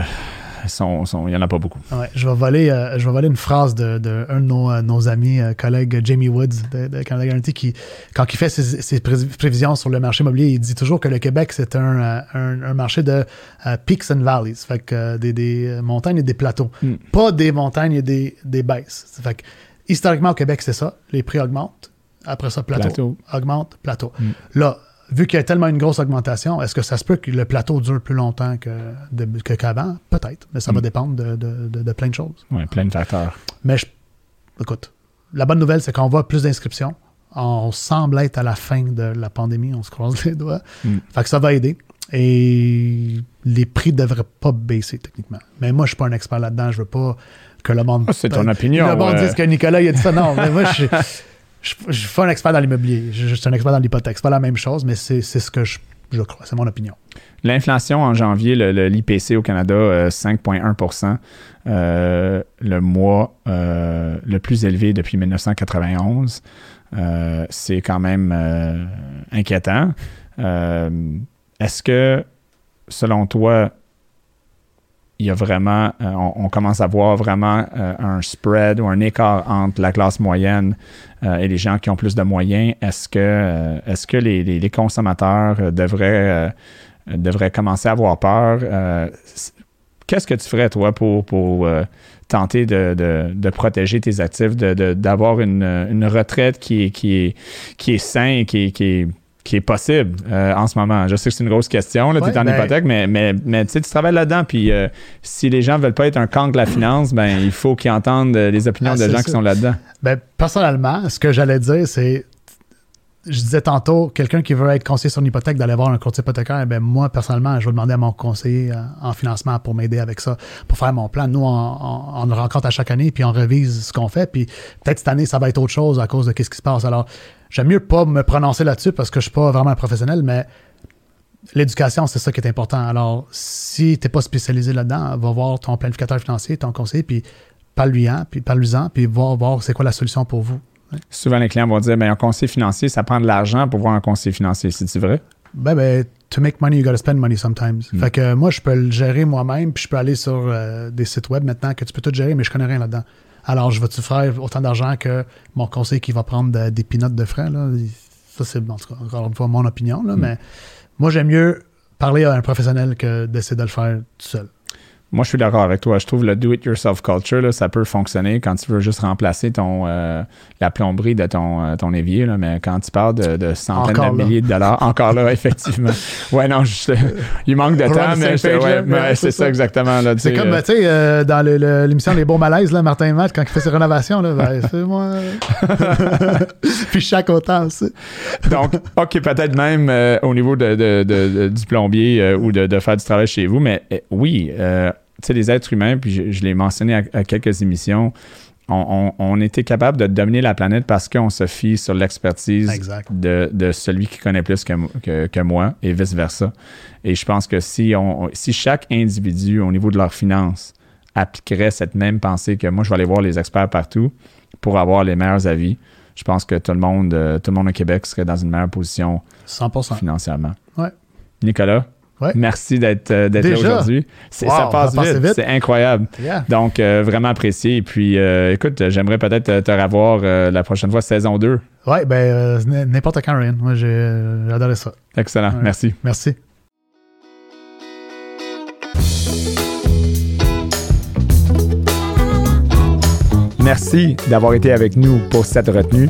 sont, sont- il n'y en a pas beaucoup. Ouais, je vais voler, euh, je vais voler une phrase de, de un de nos, euh, nos amis, euh, collègues Jamie Woods de, de Canada Guarantee, qui, quand il fait ses, ses pré- prévisions sur le marché immobilier, il dit toujours que le Québec, c'est un, euh, un, un marché de euh, peaks and valleys, fait que euh, des, des montagnes et des plateaux. Mm. Pas des montagnes et des, des baisses. Fait que, historiquement, au Québec, c'est ça. Les prix augmentent. Après ça, plateau. Plateau. Augmente, plateau. Mm. Là, vu qu'il y a tellement une grosse augmentation, est-ce que ça se peut que le plateau dure plus longtemps de- que- qu'avant? Peut-être, mais ça va Mm. dépendre de, de- de- de plein de choses. Ouais, plein de facteurs. Mais je- écoute, la bonne nouvelle, c'est qu'on voit plus d'inscriptions. On semble être à la fin de la pandémie, on se croise les doigts. Mm. Fait que ça va aider. Et les prix ne devraient pas baisser techniquement. Mais moi, je suis pas un expert là-dedans. Je veux pas que le monde. Ah, c'est ton opinion, Le monde dise que Nicolas il a dit ça. Non, mais moi, je suis. Je je suis pas un expert dans l'immobilier. Je, suis un expert dans l'hypothèque. C'est pas la même chose, mais c'est ce que je, je crois. C'est mon opinion. L'inflation en janvier, l'IPC au Canada, euh, 5,1% euh, le mois euh, le plus élevé depuis 1991. Euh, c'est quand même euh, inquiétant. Euh, Est-ce que, selon toi, il y a vraiment, euh, on, commence à voir vraiment euh, un spread ou un écart entre la classe moyenne euh, et les gens qui ont plus de moyens? Est-ce que, est-ce que les, consommateurs devraient, devraient commencer à avoir peur? Qu'est-ce que tu ferais, toi, pour, pour tenter de, de- de protéger tes actifs, de- de- d'avoir une, une retraite qui est, qui est, qui est saine et qui est, qui est possible euh, en ce moment? Je sais que c'est une grosse question, tu es en ben- hypothèque, mais, mais, mais tu travailles là-dedans, puis euh, si les gens veulent pas être un camp de la finance, ben il faut qu'ils entendent euh, les opinions Ah, de gens ça. qui sont là-dedans. Ben, personnellement, ce que j'allais dire, c'est. Je disais tantôt, quelqu'un qui veut être conseiller sur une hypothèque, d'aller voir un courtier hypothécaire, ben moi, personnellement, je vais demander à mon conseiller en financement pour m'aider avec ça, pour faire mon plan. Nous, on, on- on le rencontre à chaque année, puis on revise ce qu'on fait, puis peut-être cette année, ça va être autre chose à cause de ce qui se passe. Alors, j'aime mieux pas me prononcer là-dessus parce que je suis pas vraiment un professionnel, mais l'éducation, c'est ça qui est important. Alors, si tu n'es pas spécialisé là-dedans, va voir ton planificateur financier, ton conseiller, puis parle-lui-en, puis parle-lui-en, puis va voir c'est quoi la solution pour vous. Souvent, les clients vont dire ben, un conseiller financier, ça prend de l'argent pour voir un conseiller financier. C'est-tu vrai? Ben, ben, to make money, you gotta spend money sometimes. Mm. Fait que moi, je peux le gérer moi-même, puis je peux aller sur euh, des sites web maintenant que tu peux tout gérer, mais je connais rien là-dedans. Alors, je vais-tu faire autant d'argent que mon conseiller qui va prendre de- des pinottes de frais? Là? Ça, c'est en tout cas, encore une fois mon opinion, là, Mm. mais moi, j'aime mieux parler à un professionnel que d'essayer de le faire tout seul. Moi, je suis d'accord avec toi. Je trouve le do-it-yourself culture, là, ça peut fonctionner quand tu veux juste remplacer ton, euh, la plomberie de ton, euh, ton évier. Là, mais quand tu parles de, de centaines Encore de là. milliers de dollars, encore là, effectivement. Ouais, non, je- il manque de temps, mais ouais, Ouais, c'est c'est ça ça. exactement. C'est comme, tu sais, euh, dans le- le- l'émission Les Bons Malaises, là, Martin Matt, quand il fait ses rénovations, là, ben, fais-moi. Puis chaque autant aussi. Donc, OK, peut-être même au niveau de, de- de- de- du plombier ou de, faire du travail chez vous, mais oui, sais, les êtres humains, puis je, je l'ai mentionné à, à quelques émissions, on, on, on était capable de dominer la planète parce qu'on se fie sur l'expertise de, de celui qui connaît plus que- que moi et vice-versa. Et je pense que si, on, si chaque individu, au niveau de leurs finances, appliquerait cette même pensée que moi, je vais aller voir les experts partout pour avoir les meilleurs avis, je pense que tout le monde, euh, tout le monde au Québec serait dans une meilleure position 100%. financièrement. Ouais. Nicolas, Ouais. merci d'être euh, là aujourd'hui. Wow, ça passe vite, vite. c'est incroyable. Yeah. Donc, euh, vraiment apprécié. Et puis, euh, écoute, j'aimerais peut-être te, revoir euh, la prochaine fois, saison 2. Ouais, ben, n'importe quand, Ryan. Moi, j'ai j'ai adoré ça. Excellent, Ouais. merci. Merci. Merci d'avoir été avec nous pour cette retenue.